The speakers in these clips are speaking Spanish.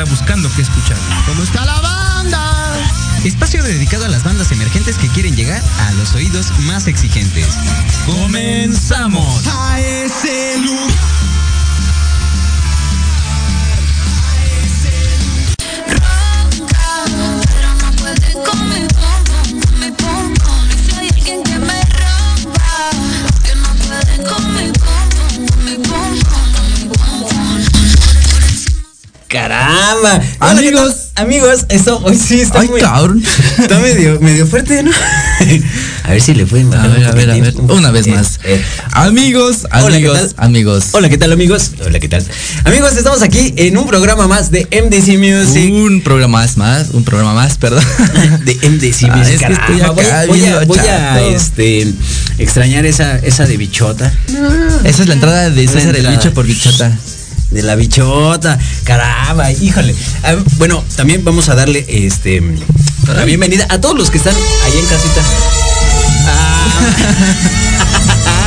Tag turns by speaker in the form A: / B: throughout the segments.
A: está buscando qué escuchar.
B: ¿Cómo está la banda? Espacio dedicado a las bandas emergentes que quieren llegar a los oídos más exigentes.
A: ¡Comenzamos!
B: Caramba.
C: Amigos.
B: amigos, esto hoy sí está
C: Ay,
B: muy.
C: cabrón.
B: Está medio, medio fuerte, ¿no? a ver si le pueden
C: A ver, a ver, a ver. Una vez
B: Eh,
C: más.
B: eh.
C: Amigos,
B: Hola, ¿qué
C: amigos, amigos.
B: Hola, ¿qué tal amigos? Hola, ¿qué tal? Amigos, estamos aquí en un programa más de MDC Music.
C: Un programa más, más, un programa más, perdón.
B: de MDC
C: Ah,
B: Music.
C: es que estoy
B: voy, a, voy a, este, extrañar esa, esa de bichota.
C: Esa es la entrada de César el bicho por bichota.
B: De la bichota. Caramba, híjole. Ah, bueno, también vamos a darle este la bienvenida a todos los que están ahí en casita. Ah.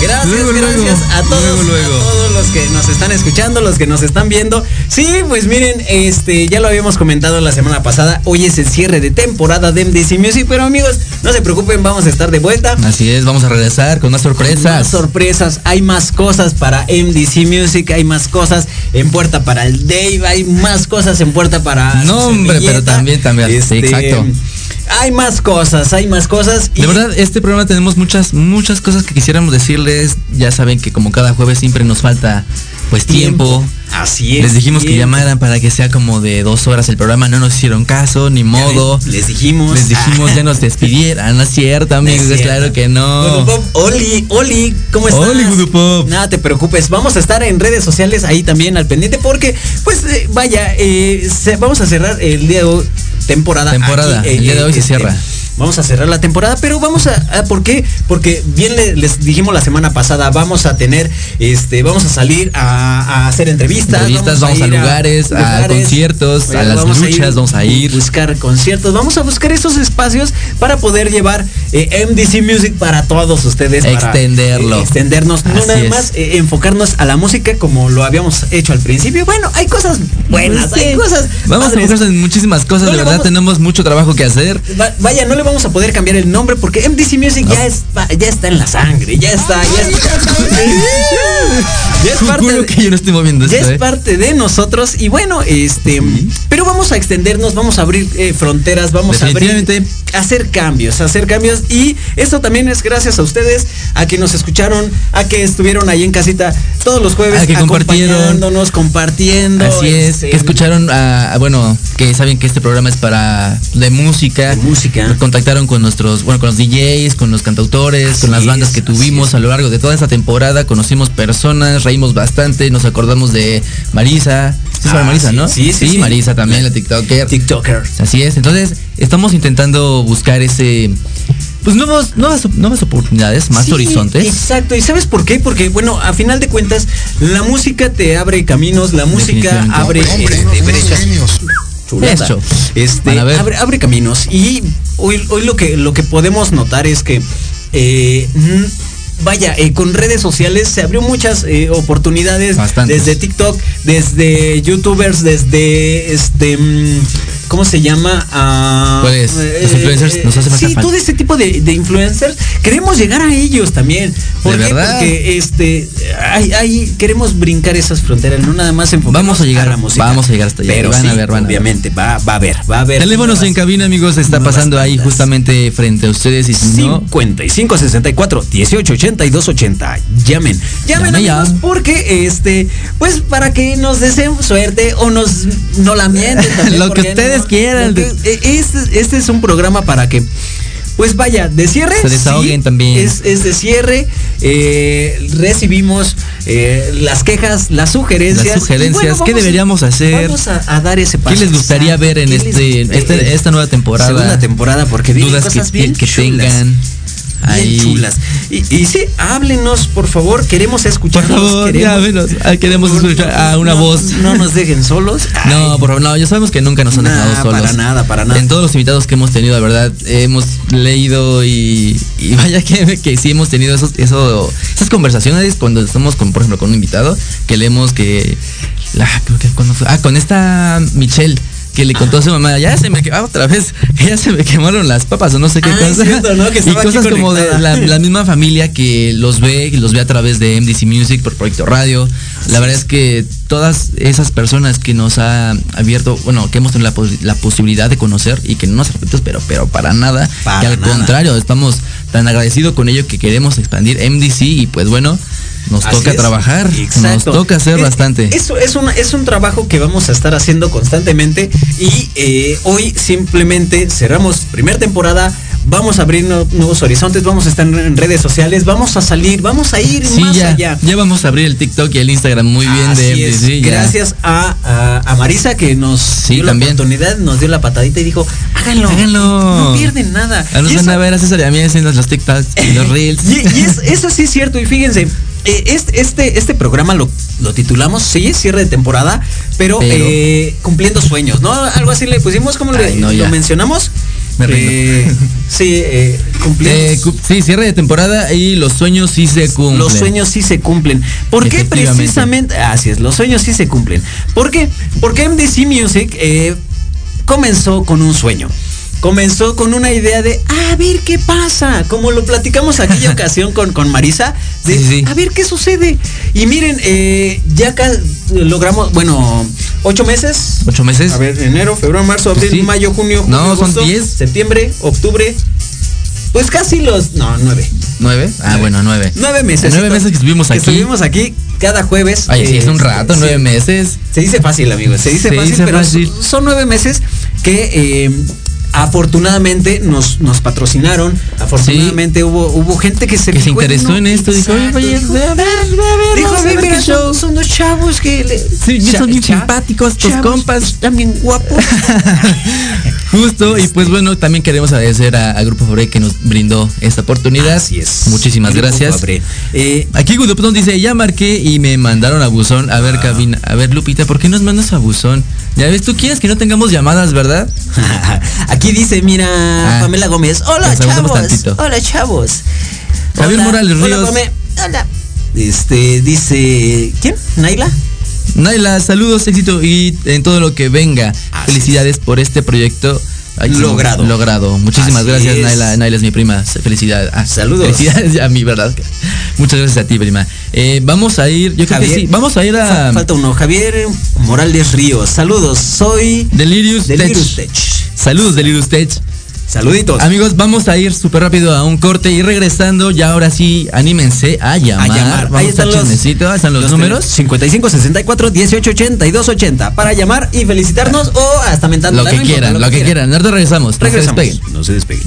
B: Gracias,
C: Luego,
B: gracias
C: luego,
B: a todos,
C: luego, luego.
B: a todos los que nos están escuchando, los que nos están viendo. Sí, pues miren, este, ya lo habíamos comentado la semana pasada. Hoy es el cierre de temporada de MDC Music, pero amigos, no se preocupen, vamos a estar de vuelta.
C: Así es, vamos a regresar con
B: Más
C: sorpresas.
B: sorpresas, hay más cosas para MDC Music, hay más cosas en puerta para el Dave, hay más cosas en puerta para.
C: No, hombre, pero también, también, sí, exacto.
B: Hay más cosas, hay más cosas. y-
C: De verdad, este programa tenemos muchas, muchas cosas que quisiéramos decirles. Ya saben que como cada jueves siempre nos falta pues tiempo.
B: Así es.
C: Les dijimos que llamaran para que sea como de dos horas el programa, no nos hicieron caso, ni modo.
B: Les dijimos.
C: Les dijimos ya nos despidieran, no es cierto, amigos,
B: No es cierto.
C: claro que no.
B: Gudupop, Oli, Oli, ¿cómo estás?
C: Oli, Gudupop.
B: Nada te preocupes, vamos a estar en redes sociales ahí también al pendiente porque, pues, eh, vaya, eh, se- vamos a cerrar el día de hoy temporada.
C: Temporada,
B: aquí,
C: el día de hoy se cierra.
B: Vamos a cerrar la temporada, pero vamos a, a- ¿por qué? Porque bien le- les dijimos la semana pasada, vamos a tener, este, vamos a salir a, a hacer entrevistas.
C: Entrevistas, vamos a lugares, a conciertos, a las luchas, vamos a ir.
B: Buscar conciertos, vamos a buscar esos espacios para poder llevar eh, MDC Music para todos ustedes. para,
C: Extenderlo.
B: eh, extendernos, no nada
C: es.
B: más eh, enfocarnos a la música como lo habíamos hecho al principio. Bueno, hay cosas buenas, hay cosas.
C: Vamos a enfocarnos en muchísimas cosas,
B: No
C: de verdad
B: vamos-
C: tenemos mucho trabajo que hacer.
B: Va- Vaya, no le vamos a poder cambiar el nombre porque MDC Music ya, es, ya está en la sangre, ya está, ya está. Ya es parte de-
C: que yo no estoy moviendo
B: ya
C: esto,
B: es
C: ¿eh?
B: parte de nosotros y bueno, este, pero vamos a extendernos, vamos a abrir eh, fronteras, vamos a abrir, hacer cambios, hacer cambios y esto también es gracias a ustedes, a que nos escucharon, a que estuvieron ahí en casita todos los jueves,
C: A que
B: acompañándonos, compartiendo,
C: Así es,
B: este,
C: que escucharon a, a- bueno, que saben que este programa es para de música.
B: De música.
C: Contactaron con nuestros, bueno, con los DJs, con los cantautores,
B: Así
C: con las bandas
B: es,
C: que tuvimos a lo largo de toda esta temporada, conocimos personas, reímos bastante, nos acordamos de Marisa. ¿Sí
B: Ah,
C: Marisa,
B: sí,
C: no?
B: sí, sí, sí.
C: Marisa también, la TikToker.
B: TikToker.
C: Así es, entonces estamos intentando buscar ese pues nuevos, nuevas, nuevas oportunidades, más
B: Sí,
C: horizontes.
B: Exacto, ¿y sabes por qué? Porque, bueno, a final de cuentas, la música te abre caminos, la música abre este, brechas. Chulada.
C: Eso.
B: Este, abre, abre caminos. Y hoy, hoy lo que lo que podemos notar es que eh, vaya, eh, con redes sociales se abrió muchas eh, oportunidades
C: Bastantes.
B: desde TikTok, desde YouTubers, desde este mm, ¿cómo se llama?
C: ¿Cuáles? Los influencers nos hace falta
B: Sí,
C: fan.
B: todo este tipo de, de influencers queremos llegar a ellos también. ¿Por
C: ¿De
B: qué?
C: verdad?
B: Porque este hay, hay- queremos brincar esas fronteras, no nada más enfocarnos
C: Vamos a llegar,
B: la música.
C: vamos a llegar hasta allá.
B: Pero
C: Van a ver, van a ver.
B: obviamente va, va a haber, va a haber.
C: Teléfonos en cabina, amigos, está pasando ahí justamente frente a ustedes y si no,
B: 55 64 18 82 80. Llamen. Llamen
C: Llame ya.
B: amigos porque este pues para que nos deseen suerte o nos no la mienten
C: Lo que
B: ¿por qué
C: ustedes quieran.
B: Lo que- e- Este, este es un programa para que pues vaya, de cierre.
C: Se desahoguen también.
B: Es, es de cierre. Eh, recibimos eh, las quejas, las sugerencias.
C: Las sugerencias,
B: bueno,
C: ¿qué deberíamos hacer?
B: Vamos a, a dar ese
C: ¿Qué
B: paso.
C: les gustaría ver en
B: ¿Qué les
C: este, este-
B: eh,
C: esta nueva temporada?
B: Segunda temporada, porque vienen
C: dudas que,
B: bien
C: tengan. Ahí.
B: chulas. Y, y sí, háblenos, por favor, queremos
C: Por
B: escucharlos.
C: favor, ya
B: queremos.
C: Ah, queremos escuchar a una
B: no,
C: voz.
B: No nos dejen solos.
C: No, por favor, no, ya sabemos que nunca nos han
B: Nah,
C: dejado solos.
B: para nada, para nada.
C: En todos los invitados que hemos tenido, la verdad, hemos leído y, y vaya que, que sí hemos tenido esos, eso, esas conversaciones cuando estamos con, por ejemplo, con un invitado, que leemos que, la, creo que cuando fue, ah, con esta Michelle. Que le contó a su mamá, ya se me quemaron otra vez, ya se me quemaron las papas o no sé qué
B: Ah, es
C: cosa.
B: cierto, ¿no? Que
C: y cosas como de la, la misma familia que los ve, que los ve a través de MDC Music por Proyecto Radio. La verdad es que todas esas personas que nos ha abierto, bueno, que hemos tenido la, pos- la posibilidad de conocer y que no nos arrepentimos, pero, pero para nada,
B: Para
C: que al
B: nada.
C: contrario, estamos tan agradecidos con ello que queremos expandir MDC y pues bueno, nos
B: Así
C: toca
B: es.
C: trabajar, nos toca hacer
B: Es-
C: bastante.
B: Eso es un, es un trabajo que vamos a estar haciendo constantemente y eh, hoy simplemente cerramos primera temporada. Vamos a abrir nu- nuevos horizontes, vamos a estar en redes sociales, vamos a salir, vamos a ir
C: Sí,
B: más
C: ya,
B: allá.
C: ya vamos a abrir el TikTok y el Instagram muy bien de
B: es.
C: Ya.
B: Gracias a, a- a Marisa que nos
C: Sí,
B: dio
C: también.
B: la oportunidad, nos dio la patadita y dijo, háganlo.
C: Háganlo.
B: No pierden nada.
C: A nos van a ver a César y a mí haciendo los TikToks y los Reels.
B: Y, y es- eso sí es cierto. Y fíjense, eh, este, este, este programa lo, lo titulamos, sí, cierre de temporada, pero,
C: Pero-
B: eh, cumpliendo sueños, ¿no? Algo así le pusimos, como le
C: no,
B: lo mencionamos?
C: Me.
B: Eh, sí, eh.
C: Eh, sí, cierre de temporada y los sueños sí se cumplen.
B: Los sueños sí se cumplen. ¿Por qué precisamente? Así es, los sueños sí se cumplen. ¿Por qué? Porque MDC Music comenzó con un sueño. Comenzó con una idea de a ver qué pasa, como lo platicamos aquella ocasión con, con Marisa, de
C: Sí, sí, sí.
B: a ver qué sucede. Y miren, eh, ya acá logramos, bueno, ocho meses.
C: ¿Ocho meses?
B: A ver, enero, febrero, marzo, abril,
C: Sí.
B: mayo, junio, julio,
C: No, son diez.
B: septiembre, octubre. Pues casi los, no, nueve.
C: ¿Nueve? Ah,
B: Nueve.
C: bueno, nueve.
B: Nueve meses.
C: Nueve meses que estuvimos aquí.
B: estuvimos aquí cada jueves.
C: Ay, sí,
B: eh,
C: es un rato,
B: sí.
C: nueve meses.
B: Se dice fácil, amigos. Se dice
C: Se
B: fácil,
C: dice
B: pero
C: fácil.
B: son- son nueve meses que eh, afortunadamente nos, nos patrocinaron. Afortunadamente hubo, hubo gente que se
C: Que se interesó en esto, dijo, oye, a ver, ve a ver,
B: Dijo,
C: a
B: "Ve,
C: ver
B: mira, son,
C: show".
B: son dos chavos que le-
C: Sí,
B: cha-
C: son
B: cha-
C: simpáticos tus compas.
B: También guapos.
C: Justo, y pues bueno, también queremos agradecer a, a Grupo Fabre que nos brindó esta oportunidad.
B: Así es.
C: Muchísimas
B: Grupo
C: gracias.
B: Eh,
C: Aquí Gudopton dice, ya marqué y me mandaron a buzón. A ver,
B: Ah.
C: cabina. A ver, Lupita, ¿por qué nos mandas a buzón? Ya ves, tú quieres que no tengamos llamadas, ¿verdad?
B: Aquí dice, mira,
C: Ah.
B: Pamela Gómez. Hola, chavos. Hola, chavos.
C: Javier
B: Hola,
C: Morales
B: hola,
C: Ríos.
B: Pame. Hola. Este, dice, ¿quién? ¿Naila?
C: Naila, saludos, éxito y en todo lo que venga.
B: Así
C: Felicidades por este proyecto.
B: Logrado.
C: Logrado. Muchísimas
B: Así
C: gracias,
B: es.
C: Naila. Naila es mi prima. Felicidades. Ah,
B: Saludos.
C: Felicidades a mí, ¿verdad? Muchas gracias a ti, prima. Eh, vamos a ir, yo creo que sí. Vamos a ir a
B: Fa- Falta uno. Javier Morales Ríos. Saludos, soy
C: Delirious,
B: Delirious
C: Tech.
B: Tech.
C: Saludos, Delirious Tech.
B: Saluditos.
C: Amigos, vamos a ir súper rápido a un corte y regresando, ya ahora sí, anímense a llamar.
B: a llamar.
C: Vamos
B: Ahí
C: a
B: están los,
C: chismecito, ahí están los, números.
B: 55 64 18 82 80 para llamar y felicitarnos o hasta mentando.
C: Lo
B: la
C: que
B: no importa,
C: quieran, lo que quieran. Ahorita regresamos. no se
B: Regresamos.
C: despeguen.
B: No se despeguen.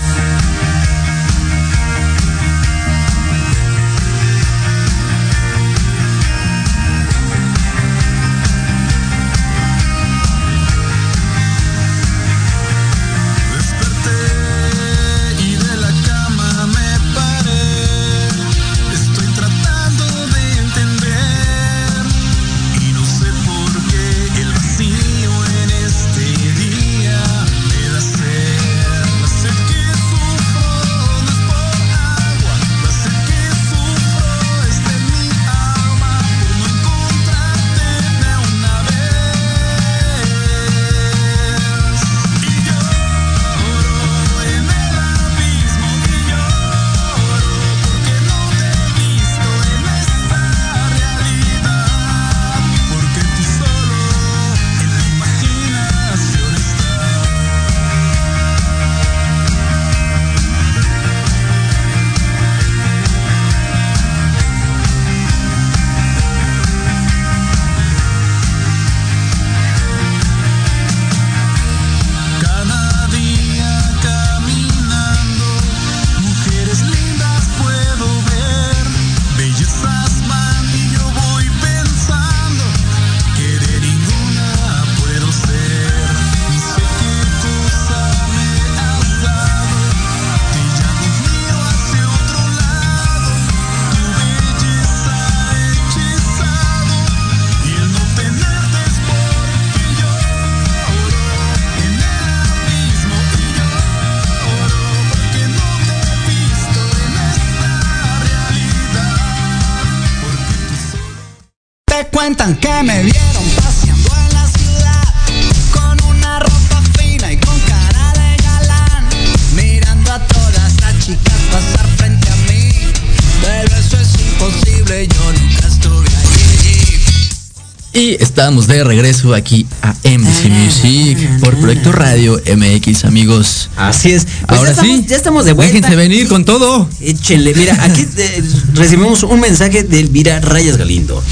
C: Estamos de regreso aquí a MDC Music por Proyecto Radio MX, amigos.
B: Así es. Pues
C: Ahora
B: ya estamos,
C: sí,
B: ya estamos de vuelta.
C: Déjense venir con todo.
B: Échenle, mira, aquí eh, recibimos un mensaje de Elvira Rayas Galindo.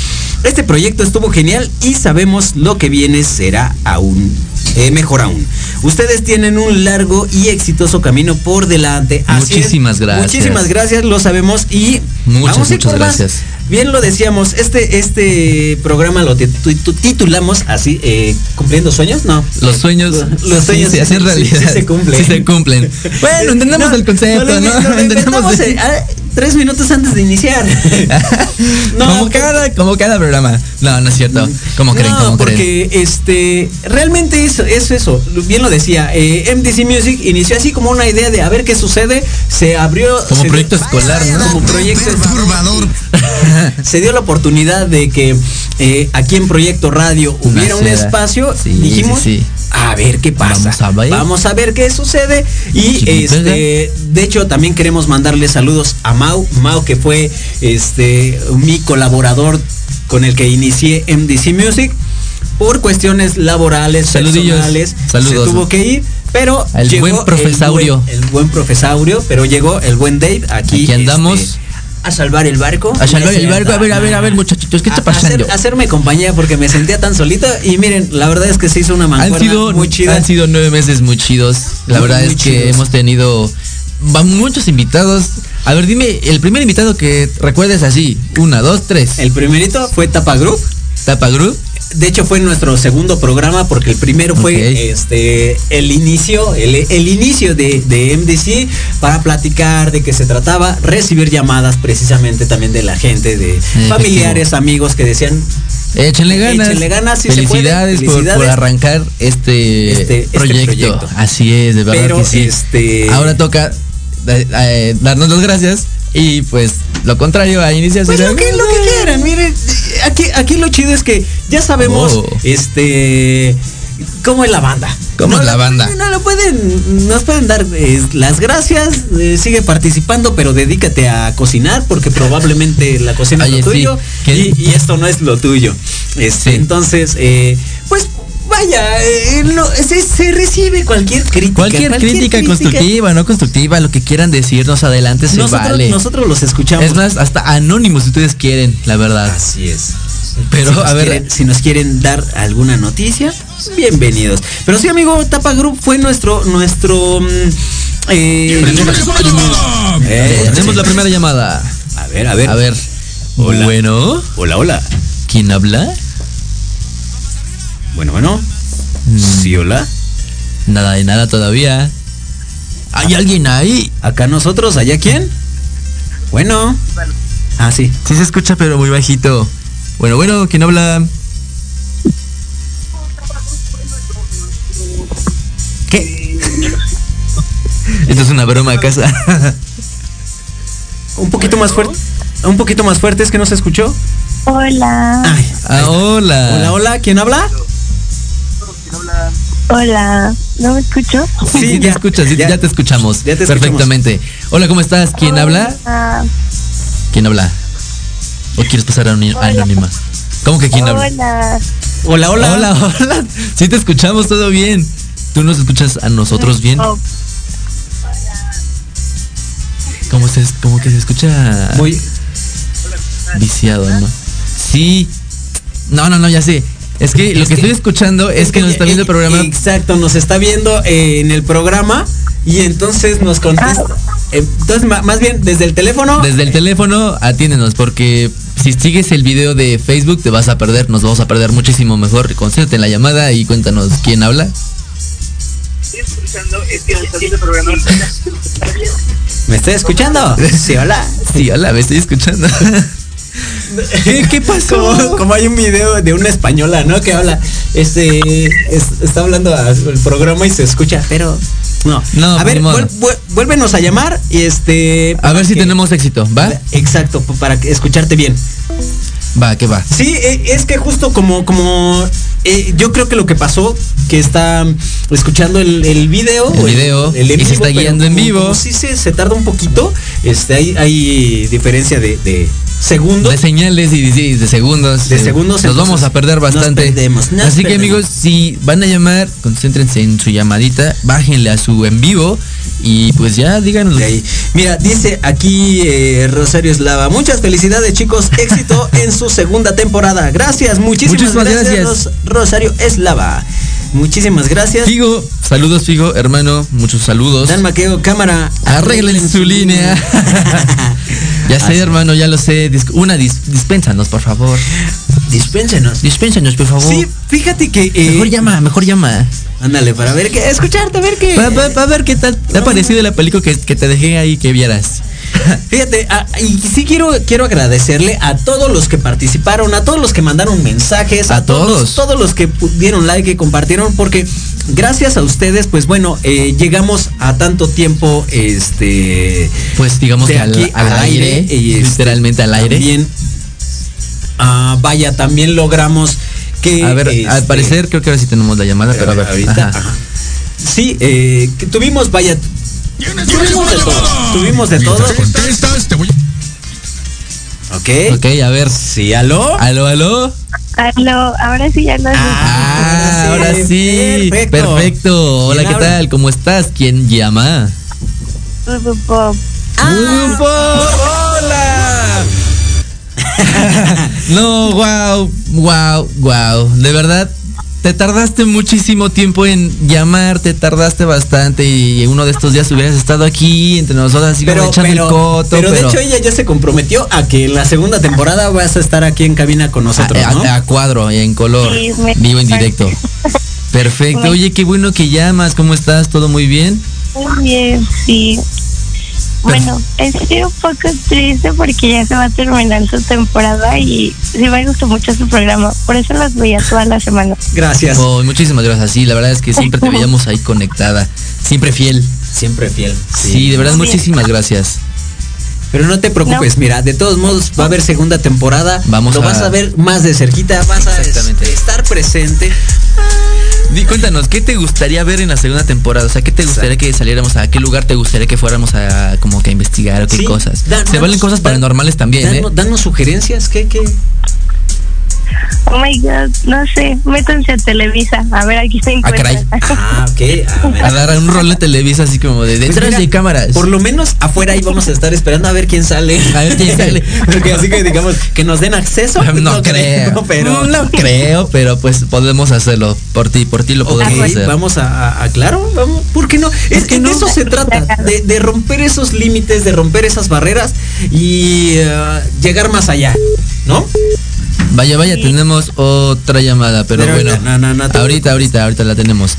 B: Este proyecto estuvo genial y sabemos lo que viene será aún eh, mejor aún. Ustedes tienen un largo y exitoso camino por delante. Así es.
C: Muchísimas gracias.
B: Muchísimas gracias, lo sabemos y
C: Muchas,
B: vamos a ir
C: muchas
B: por más. Bien lo decíamos, este, este programa lo titu- tu- titulamos así, eh, cumpliendo sueños, no.
C: Los sueños,
B: Los sueños
C: sí, se hacen realidad.
B: sí se cumplen.
C: Sí se cumplen. Bueno, entendemos
B: No,
C: el concepto,
B: lo
C: ¿no?
B: lo
C: Entendemos de-
B: eh, ah, tres minutos antes de iniciar. No,
C: como cada, como cada programa. No, no es cierto. ¿Cómo creen?
B: no,
C: ¿Cómo creen?
B: porque este realmente es, es eso. Bien lo decía. eh, MDC Music inició así como una idea de a ver qué sucede. Se abrió
C: Como
B: se
C: proyecto
B: dio-
C: escolar, ¿no?
B: Como proyecto
D: Perturbador.
B: se dio la oportunidad de que eh, aquí en Proyecto Radio hubiera un espacio.
C: Sí,
B: dijimos,
C: sí, sí.
B: A ver qué pasa.
C: Vamos a ver.
B: Vamos a ver qué sucede. Y este, de hecho, también queremos mandarle saludos a Mau. Mau, que fue este mi colaborador con el que inicié MDC Music. Por cuestiones laborales,
C: Saludillos.
B: personales,
C: Saludos.
B: se tuvo que ir, pero
C: El
B: llegó
C: buen profesaurio.
B: El buen, el buen profesaurio, pero llegó el buen Dave aquí.
C: Aquí andamos.
B: este, a salvar el barco.
C: A salvar el barco. A ver, a ver, a ver, muchachitos, ¿qué está
B: a- hacer-
C: pasando?
B: hacerme compañía porque me sentía tan solito y miren, la verdad es que se hizo una
C: Han
B: mancuerna
C: sido,
B: muy chida.
C: han sido nueve meses muy chidos. La
B: Muy,
C: verdad
B: muy
C: es que hemos tenido muchos invitados. A ver, dime, el primer invitado que recuerdes así. Una, dos, tres.
B: El primerito fue Tapa Group.
C: Tapa Group.
B: De hecho fue nuestro segundo programa porque el primero fue este el inicio, el, el inicio de, de MDC para platicar de qué se trataba, recibir llamadas precisamente también de la gente, de familiares, amigos que decían
C: Échenle ganas.
B: Échenle ganas, se.
C: Felicidades, por- arrancar este,
B: Este- este
C: proyecto.
B: proyecto.
C: Así es, de verdad
B: Pero,
C: que sí.
B: este-
C: Ahora toca eh, darnos las gracias y pues lo contrario a iniciar
B: Pues lo que, lo que quieran, miren, aquí, aquí lo chido es que ya sabemos,
C: Oh.
B: este, cómo es la banda.
C: ¿Cómo
B: No
C: es la banda?
B: No lo pueden, nos pueden dar eh, las gracias, eh, sigue participando, pero dedícate a cocinar porque probablemente la cocina es lo tuyo y, y esto no es lo tuyo. Este,
C: Sí.
B: Entonces, eh, pues vaya, eh, lo- se, se recibe cualquier crítica.
C: Cualquier, crítica, constructiva, no constructiva, lo que quieran decirnos adelante se
B: Nosotros,
C: vale.
B: nosotros los escuchamos.
C: Es más, hasta anónimos si ustedes quieren, la verdad.
B: Así es.
C: Pero,
B: Si
C: a ver.
B: quieren- si nos quieren dar alguna noticia, bienvenidos. Pero sí, amigo, Tapa Group fue nuestro, nuestro. mm, eh, eh,
C: Tenemos la primera llamada.
B: A ver, a ver.
C: A ver.
B: Hola.
C: Bueno,
B: Hola, hola.
C: ¿quién habla?
B: Bueno, bueno.
C: Mm,
B: Sí, hola.
C: Nada de nada todavía. ¿Hay alguien ahí?
B: Acá nosotros, allá quién? Bueno. Ah, sí.
C: Sí se escucha, pero muy bajito. Bueno, bueno, ¿quién habla?
B: ¿Qué?
C: Esto es una broma a casa.
B: Un poquito más fuerte. Un poquito más fuerte, es que no se escuchó.
E: Hola,
B: Ay.
C: Ah, hola.
B: Hola, hola, ¿quién habla?
E: Hola, ¿no me escucho?
C: Sí, sí, te escuchas,
B: ya.
C: ya, te escuchamos.
B: Ya te escuchamos.
C: Perfectamente. Hola, ¿cómo estás? ¿Quién habla? ¿Quién habla? ¿O quieres pasar a anónima? ¿Cómo que quién habla?
E: hola,
B: Hola, hola.
C: Hola, hola. Sí te escuchamos todo bien. ¿Tú nos escuchas a nosotros bien?
E: Oh,
C: ¿Cómo, se, cómo que se escucha
B: Muy.
C: viciado, ¿no? Sí. No, no, no, ya sé. Es que lo
B: Es
C: que,
B: que-
C: estoy escuchando es, que nos está viendo el
B: eh,
C: programa.
B: Exacto, nos está viendo eh, en el programa y entonces nos contesta. eh, Entonces, más bien, desde el teléfono.
C: Desde el teléfono, atiéndenos, porque si sigues el video de Facebook te vas a perder, nos vamos a perder muchísimo mejor. Concéntrate en la llamada y cuéntanos quién habla.
B: ¿Me estoy escuchando? Sí, hola.
C: Sí, hola, me estoy escuchando. ¿Qué, qué pasó?
B: Como, como hay un video de una española, ¿no? Que habla, este, es- está hablando al programa y se escucha, pero no.
C: No,
B: a ver, vuel- vuel- vuélvenos a llamar y este.
C: A ver si
B: que-
C: tenemos éxito, ¿va?
B: Exacto, para que- escucharte bien.
C: Va, ¿qué va?
B: Sí, eh, es que justo como, como eh, yo creo que lo que pasó, que está escuchando el, el video,
C: El video,
B: en
C: y se está guiando en vivo.
B: como sí se, se tarda un poquito, este, hay, hay diferencia de, de segundos.
C: De señales y de, de segundos.
B: De segundos,
C: Nos vamos a perder
B: nos
C: bastante.
B: perdemos, nos
C: Así que amigos, si van a llamar, concéntrense en su llamadita, bájenle a su en vivo y pues ya díganos.
B: De ahí. Mira, dice aquí eh, Rosario Eslava. Muchas felicidades, chicos. Éxito en su segunda temporada. Gracias, muchísimas,
C: Muchísimas
B: gracias,
C: gracias.
B: Ros- Rosario Eslava. Muchísimas gracias.
C: Figo, saludos Figo, hermano, muchos saludos.
B: Dan Maqueo, cámara.
C: Arreglen su línea. ya sé,
B: Así.
C: hermano, ya lo sé. Dis- una, dis- dispénsanos, por favor.
B: Dispénsenos.
C: Dispénsanos, por favor.
B: Sí, fíjate que. eh,
C: Mejor llama, mejor llama.
B: Ándale, para ver qué. Escucharte, a ver qué.
C: Para ver qué tal te ha parecido la película que, que te dejé ahí que vieras.
B: Fíjate, ah, y sí quiero, quiero agradecerle a todos los que participaron, a todos los que mandaron mensajes,
C: A todos.
B: todos los que dieron like y compartieron, porque gracias a ustedes, pues bueno, eh, llegamos a tanto tiempo, este,
C: Pues digamos que al,
B: aquí
C: al aire,
B: y, este,
C: literalmente al aire.
B: También, ah, vaya, también logramos que,
C: A ver, al
B: este,
C: parecer creo que ahora sí tenemos la llamada, pero a ver.
B: ahorita,
C: ajá.
B: ajá. sí, eh, que tuvimos, vaya, tuvimos de todo, tuvimos de todo,
D: contestas, te voy
B: ok,
C: Ok, a ver.
B: sí, aló.
C: Aló, aló.
E: Ahora sí ya lo
C: Ah, ahora sí.
B: Perfecto.
C: Perfecto. Hola,
B: ¿Quién
C: ¿qué
B: habla?
C: tal? ¿Cómo estás? ¿Quién llama?
E: Pop.
B: ¡Hola!
C: No, wow, wow, wow. De verdad, te tardaste muchísimo tiempo en llamar, te tardaste bastante y uno de estos días hubieras estado aquí entre nosotros así como
B: Pero,
C: echando
B: pero,
C: el coto.
B: pero de hecho ella ya se comprometió a que en la segunda temporada vas a estar aquí en cabina con nosotros,
C: a,
B: ¿no?
C: a- a cuadro, en color,
E: Sí, me-
C: vivo en directo. Perfecto. Oye, qué bueno que llamas. ¿Cómo estás? ¿Todo muy bien?
E: Muy bien, sí. Bueno, estoy un poco triste porque ya se va a terminar su temporada y sí me gustó mucho su programa. Por eso los veía toda la semana.
B: Gracias.
C: Oh, muchísimas gracias. Sí, la verdad es que siempre te veíamos ahí conectada. Siempre fiel.
B: Siempre fiel.
C: Sí, de verdad,
E: bien.
C: muchísimas gracias.
B: Pero no te preocupes,
E: No.
B: mira, de todos modos va a haber segunda temporada.
C: Vamos
B: Lo
C: a-
B: vas a ver más de cerquita, vas a
C: Exactamente.
B: estar presente.
C: Di, cuéntanos, ¿qué te gustaría ver en la segunda temporada? O sea, ¿qué te gustaría que saliéramos a qué lugar te gustaría que fuéramos a como que a investigar o qué
B: Sí,
C: cosas? Se valen cosas paranormales también, ¿eh?
B: Danos sugerencias, ¿qué, qué?
E: Oh my god, no sé, métanse a Televisa. A ver, aquí se
C: Ah, caray.
E: encuentran.
B: Ah, ok. A ver.
C: A dar un rol de Televisa así como de
B: Pues
C: detrás
B: mira,
C: de cámaras.
B: Por lo menos afuera ahí vamos a estar esperando a ver quién sale.
C: A ver quién sale.
B: Porque así que digamos que nos den acceso. pues
C: no, creo,
B: pero
C: no creo, pero pues podemos hacerlo por ti, por ti lo podemos hacer.
B: vamos a, a- a- claro, vamos, ¿por qué no? Es que de eso se trata, de, de romper esos límites, de romper esas barreras y eh, llegar más allá, ¿no?
C: Vaya, vaya, tenemos otra llamada, pero,
B: Pero
C: bueno.
B: no, no, no, tú-
C: ahorita, ahorita, ahorita la tenemos.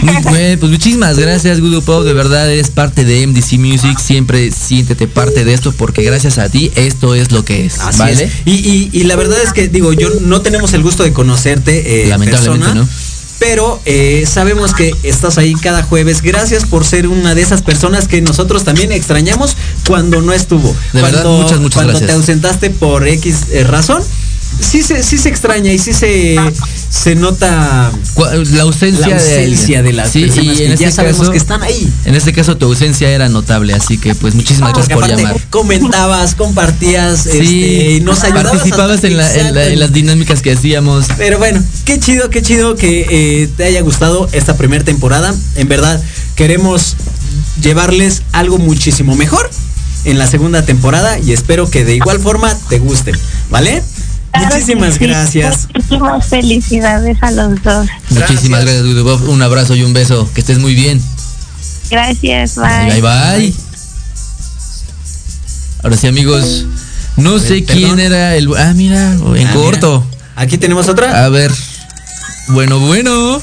C: Muy pues muchísimas gracias, Gudu Pop. De verdad, eres parte de MDC Music. Siempre siéntete parte de esto porque gracias a ti esto es lo que es.
B: Así
C: ¿Vale?
B: es. Y, y- y la verdad es que, digo, yo no tenemos el gusto de conocerte eh, en
C: Lamentablemente,
B: persona,
C: ¿no?
B: Pero eh, sabemos que estás ahí cada jueves. Gracias por ser una de esas personas que nosotros también extrañamos cuando no estuvo.
C: De verdad, muchas, muchas
B: cuando
C: gracias.
B: te ausentaste por X eh, razón. Sí se, sí se extraña y sí se, se nota
C: La ausencia,
B: la ausencia de, las
C: Sí,
B: personas
C: y
B: que
C: en
B: ya
C: este
B: sabemos
C: caso,
B: que están ahí.
C: En este caso tu ausencia era notable, así que pues muchísimas
B: Porque
C: gracias por llamar.
B: comentabas, compartías, este,
C: Sí,
B: nos ayudabas.
C: participabas en, la- en la-
B: Exacto.
C: en las dinámicas que hacíamos.
B: Pero bueno, qué chido, qué chido que eh, te haya gustado esta primera temporada. En verdad, queremos llevarles algo muchísimo mejor en la segunda temporada y espero que de igual forma te gusten, ¿vale? Muchísimas gracias.
E: Muchísimas felicidades a los dos.
C: Muchísimas gracias, Gudu Pop. Un abrazo y un beso. Que estés muy bien.
E: Gracias,
C: Bye,
E: bye.
C: bye. bye. Ahora sí, amigos. No sé
B: perdón.
C: quién era el. Ah, mira, en
B: Ah,
C: corto.
B: Aquí tenemos otra.
C: A ver. Bueno, bueno.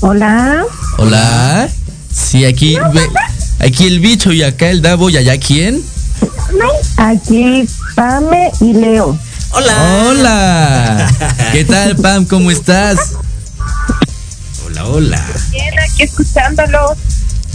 E: Hola.
C: Hola. Sí, aquí. ve- aquí el bicho y acá el Davo y allá quién.
E: Aquí Pame y Leo.
B: Hola.
C: Hola. ¿Qué tal, Pam? ¿Cómo estás?
B: Hola, hola.
E: Bien, aquí escuchándolo.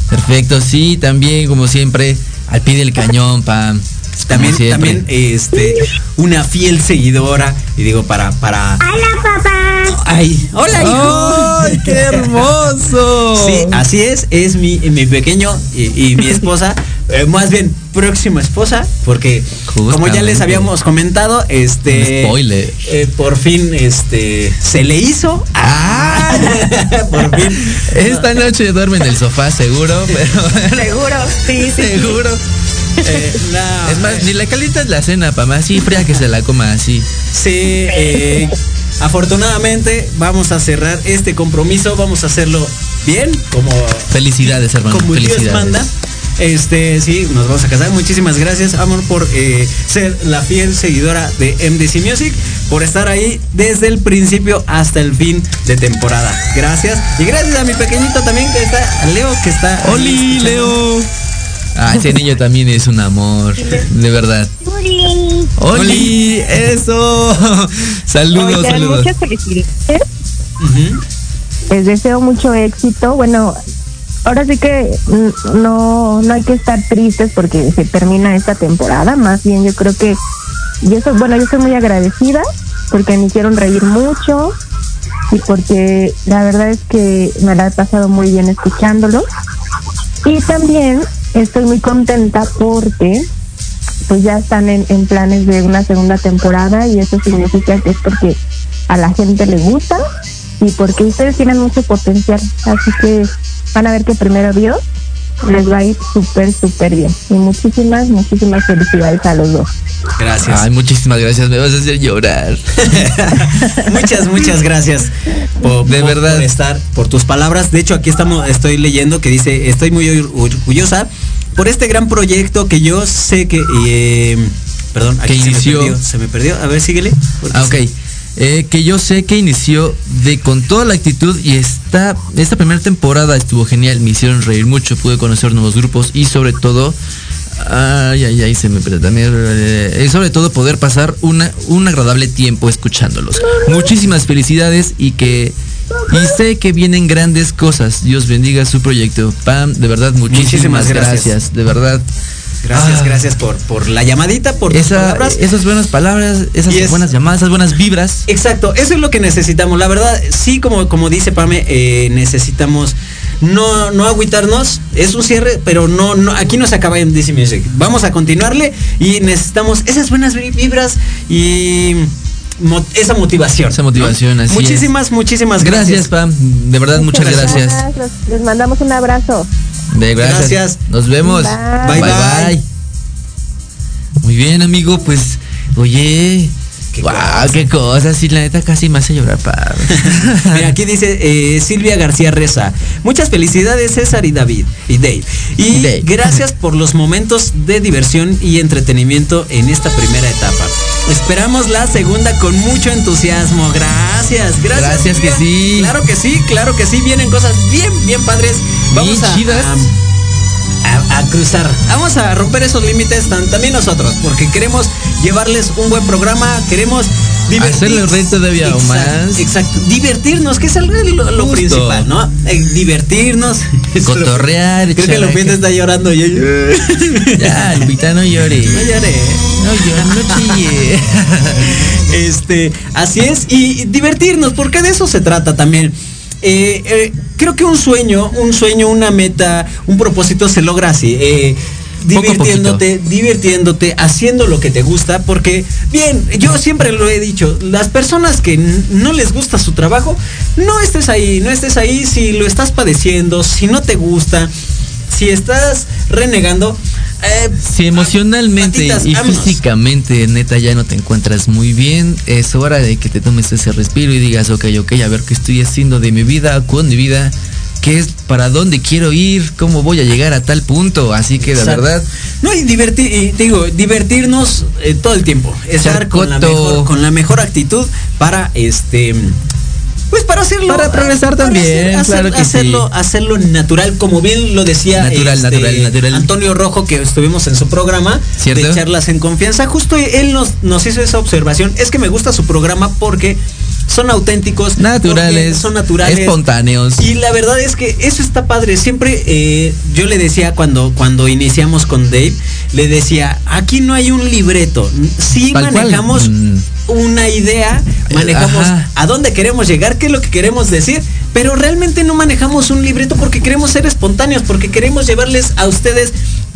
C: Perfecto, sí, también, como siempre, al pie del cañón, Pam.
B: También,
C: siempre.
B: también, este, una fiel seguidora. Y digo, para, para.
E: Hola, papá.
B: Ay, hola, hijo.
C: ¡Ay, qué hermoso!
B: Sí, así es, es mi, mi pequeño y, y mi esposa, eh, más bien próxima esposa, porque como ya les habíamos comentado, este
C: Un spoiler.
B: eh, por fin este se le hizo. Ah, por fin.
C: Esta noche duerme en el sofá, seguro, pero.
E: Seguro, sí, sí.
C: seguro.
B: Eh, no,
C: Es más, ni la calientas la cena, pa' más así fría que se la coma así.
B: Sí, eh, afortunadamente vamos a cerrar este compromiso, vamos a hacerlo bien, como
C: Felicidades, hermano.
B: como Dios
C: Felicidades.
B: manda. Este, sí, nos vamos a casar. Muchísimas gracias, amor, por eh, ser la fiel seguidora de MDC Music, por estar ahí desde el principio hasta el fin de temporada. Gracias. Y gracias a mi pequeñito también que está, Leo, que está.
C: ¡Oli. Leo! Ah, ese niño también es un amor, de verdad. ¡Oli! ¡Eso! Saludos,
E: Oigan,
C: saludos.
E: muchas felicidades.
B: Ujú.
E: Les deseo mucho éxito. Bueno, ahora sí que mm, no, no hay que estar tristes porque se termina esta temporada. Más bien, yo creo que yo soy, bueno, yo soy muy agradecida porque me hicieron reír mucho y porque la verdad es que me la he pasado muy bien escuchándolo. Y también estoy muy contenta porque pues ya están en, en planes de una segunda temporada y eso significa que es porque a la gente le gusta y porque ustedes tienen mucho potencial. Así que van a ver que primero Dios les va a ir súper, súper bien. Y muchísimas, muchísimas felicidades a los dos.
B: Gracias.
C: Ay, muchísimas gracias, me vas a hacer llorar.
B: muchas, muchas gracias por,
C: De
B: por-
C: verdad.
B: por estar, por tus palabras. De hecho, aquí estamos, estoy leyendo que dice, estoy muy or- orgullosa por este gran proyecto que yo sé que, eh, perdón, aquí se me
C: inició.
B: perdió, se me perdió. A ver, síguele.
C: Ah, ok. Eh, que yo sé que inició de con toda la actitud y esta, esta primera temporada estuvo genial, me hicieron reír mucho, pude conocer nuevos grupos y sobre todo, ay, ay, ay, se me también, eh, sobre todo poder pasar una, un agradable tiempo escuchándolos. Muchísimas felicidades y que... Y sé que vienen grandes cosas. Dios bendiga su proyecto. Pam, de verdad, muchísimas,
B: Muchísimas
C: gracias.
B: gracias.
C: De verdad.
B: Gracias,
C: Ah.
B: gracias por, por la llamadita, por tus
C: Esa,
B: palabras.
C: esas buenas palabras, esas
B: es-
C: buenas llamadas, esas buenas vibras.
B: Exacto, eso es lo que necesitamos. La verdad, sí, como, como dice Pame, eh, necesitamos no, no agüitarnos. Es un cierre, pero no, no, aquí no se acaba en DC Music. Vamos a continuarle y necesitamos esas buenas vi- vibras y mo- esa motivación.
C: Esa motivación, así
B: Muchísimas, muchísimas
C: Gracias,
B: gracias.
C: Pam. De verdad, muchas gracias.
E: Les mandamos un abrazo.
C: De gracias.
B: Gracias.
C: Nos vemos.
E: Bye.
B: Bye, bye.
C: Muy bien, amigo, pues, oye.
B: Qué
C: wow,
B: cosas.
C: qué cosas. Sí, la neta casi me hace llorar, Pam.
B: Mira, aquí dice eh, Silvia García Reza. Muchas felicidades, César y David y Dave. Y
C: Dave.
B: gracias por los momentos de diversión y entretenimiento en esta primera etapa. Esperamos la segunda con mucho entusiasmo. Gracias, gracias.
C: Gracias que sí.
B: Claro que sí, claro que sí. Vienen cosas bien, bien padres. Vamos
C: Bien
B: a,
C: chidas.
B: a- a cruzar. Vamos a romper esos límites también nosotros, porque queremos llevarles un buen programa, queremos
C: Hacerle reír todavía
B: Exacto,
C: más.
B: Exacto, divertirnos, que es el- lo, lo principal, ¿no? Eh, divertirnos.
C: Cotorrear,
B: Creo que
C: echar
B: Lupita está llorando. yo-
C: Ya, Lupita, no llore.
B: No lloré.
C: No llore, no chille.
B: Este, así es, y divertirnos, porque de eso se trata también. Eh, eh, creo que un sueño, un sueño, una meta, un propósito se logra así. eh, divirtiéndote, divirtiéndote, haciendo lo que te gusta, porque bien, yo siempre lo he dicho, las personas que no les gusta su trabajo, no estés ahí, no estés ahí si lo estás padeciendo, si no te gusta, si estás renegando. eh,
C: Si emocionalmente
B: patitas,
C: y
B: vámonos.
C: físicamente, neta, ya no te encuentras muy bien, es hora de que te tomes ese respiro y digas, ok, ok, a ver qué estoy haciendo de mi vida, con mi vida, qué es, para dónde quiero ir, cómo voy a llegar a tal punto. Así que la
B: Exacto.
C: verdad,
B: No, y divertir, y digo, divertirnos eh, todo el tiempo. Estar
C: Echar
B: con la,
C: coto.
B: mejor, con la mejor actitud para este. Pues para hacerlo.
C: Para progresar también, claro que
B: hacerlo,
C: sí.
B: hacerlo natural, como bien lo decía
C: Natural,
B: este,
C: natural, natural.
B: Antonio Rojo, que estuvimos en su programa
C: ¿Cierto?
B: de charlas en confianza. Justo él nos, nos hizo esa observación. Es que me gusta su programa porque son auténticos,
C: Naturales.
B: son naturales,
C: Espontáneos.
B: Y la verdad es que eso está padre. Siempre eh, yo le decía cuando, cuando iniciamos con Dave, le decía, aquí no hay un libreto. Sí
C: Tal
B: manejamos
C: Mm.
B: una idea, manejamos
C: Ajá.
B: a dónde queremos llegar, qué es lo que queremos decir, pero realmente no manejamos un libreto porque queremos ser espontáneos, porque queremos llevarles a ustedes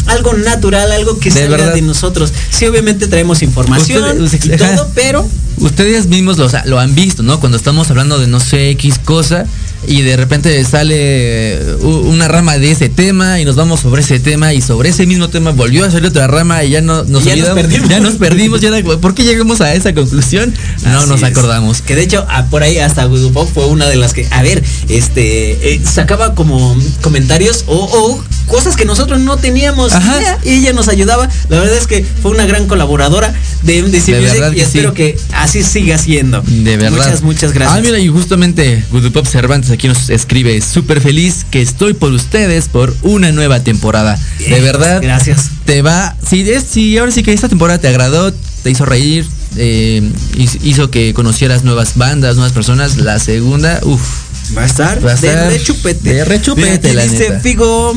B: algo natural, algo que
C: De
B: salga
C: verdad.
B: de nosotros. Sí, obviamente traemos información
C: Ustedes-
B: y todo, pero
C: Ustedes mismos lo, han visto, ¿no? Cuando estamos hablando de no sé X cosa y de repente sale eh, una rama de ese tema y nos vamos sobre ese tema y sobre ese mismo tema volvió a salir otra rama y ya no nos olvidamos,
B: perdimos.
C: ya nos perdimos, ya ¿por qué llegamos a esa conclusión? No
B: Así
C: nos
B: es.
C: acordamos.
B: Que de hecho, ah, por ahí hasta Pop fue una de las que, a ver, este, eh, sacaba como comentarios o, o cosas que nosotros no teníamos
C: Ajá.
B: y ella nos ayudaba. La verdad es que fue una gran colaboradora de MDC
C: De
B: Music y
C: que
B: espero
C: sí.
B: que así siga siendo.
C: De verdad.
B: Muchas, muchas gracias.
C: Ah, mira, y justamente Voodoo Pop Cervantes aquí nos escribe, súper feliz que estoy por ustedes por una nueva temporada. De verdad.
B: gracias.
C: Te va, si es, si ahora sí que esta temporada te agradó, te hizo reír, eh, hiz- hizo que conocieras nuevas bandas, nuevas personas, la segunda, uff.
B: Va a estar
C: Va a
B: de
C: estar
B: rechupete.
C: de rechupete,
B: Mira, aquí
C: la
B: dice
C: neta.
B: Figo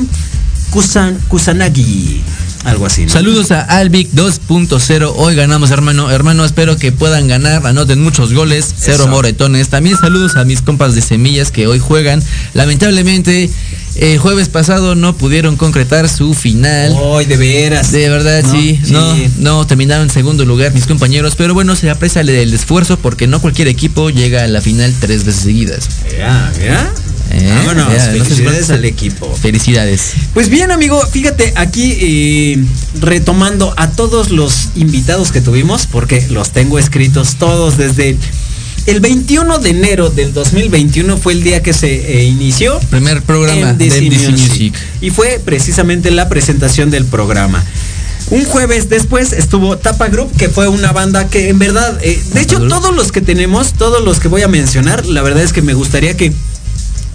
B: Kusan, Kusanagi. Algo así. ¿no?
C: Saludos a Alvic 2.0. Hoy ganamos, hermano. Hermano, espero que puedan ganar. Anoten muchos goles. Cero
B: Eso.
C: moretones. También saludos a mis compas de semillas que hoy juegan. Lamentablemente, el jueves pasado no pudieron concretar su final.
B: Ay, de veras.
C: De verdad,
B: No,
C: sí,
B: sí.
C: no, no terminaron en segundo lugar mis compañeros, pero bueno, se aprecia el, esfuerzo porque no cualquier equipo llega a la final tres veces seguidas.
B: Mira, mira.
C: Eh,
B: Vámonos.
C: no sé si-
B: Felicidades al equipo.
C: Felicidades.
B: Pues bien, amigo, fíjate aquí eh, retomando a todos los invitados que tuvimos, porque los tengo escritos todos desde el 21 de enero del 2021 fue el día que se eh, inició
C: Primer programa de
B: Music.
C: Music.
B: y fue precisamente la presentación del programa. Un jueves después estuvo Tapa Group, que fue una banda que en verdad, eh, de hecho todos los que tenemos, todos los que voy a mencionar, la verdad es que me gustaría que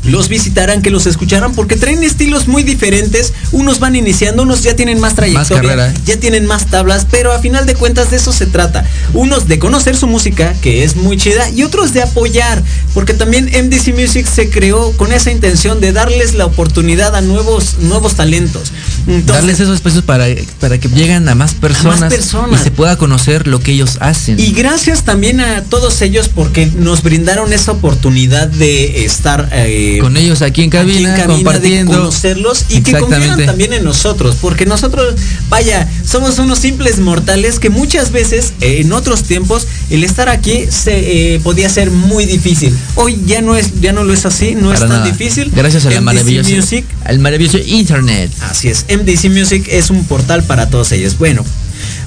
B: los visitaran, que los escucharan, porque traen estilos muy diferentes. Unos van iniciando, unos ya tienen más trayectoria,
C: carrera.
B: ya tienen más tablas, pero a final de cuentas de eso se trata. Unos de conocer su música, que es muy chida, y otros de apoyar, porque también MDC Music se creó con esa intención de darles la oportunidad a nuevos, nuevos talentos. Entonces,
C: Darles esos espacios para, para que lleguen a más personas,
B: personas.
C: y se pueda conocer lo que ellos hacen.
B: Y gracias también a todos ellos porque nos brindaron esa oportunidad de estar eh,
C: con ellos aquí en cabina,
B: aquí en cabina,
C: compartiendo.
B: de conocerlos y que confieran
C: Exactamente.
B: también en nosotros, porque nosotros, vaya, somos unos simples mortales que muchas veces eh, en otros tiempos el estar aquí se eh, podía ser muy difícil. Hoy ya no es, ya no lo es así, no es tan
C: nada.
B: difícil.
C: Gracias a la maravillosa,
B: Music
C: al maravilloso internet.
B: Así es, MDC Music es un portal para todos ellos. Bueno,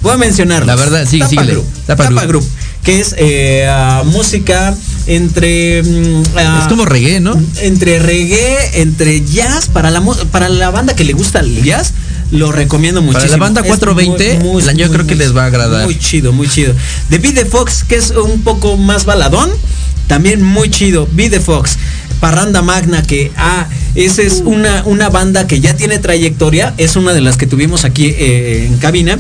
B: voy a mencionarlo.
C: La verdad, sigue,
B: Tapa
C: síguele.
B: Group.
C: Tapa
B: Tapa,
C: Group.
B: Que es eh, música entre mm, ah,
C: es como reggae, ¿no?
B: entre reggae, entre jazz para la para la banda que le gusta el jazz. Lo recomiendo muchísimo.
C: Para la banda
B: Es
C: 420,
B: muy, muy,
C: la- yo
B: muy,
C: creo que les va a agradar.
B: Muy chido, muy chido. The Be The Fox, que es un poco más baladón, también muy chido. Be The Fox. Parranda Magna, que ah, esa es una, una banda que ya tiene trayectoria, es una de las que tuvimos aquí eh, en cabina,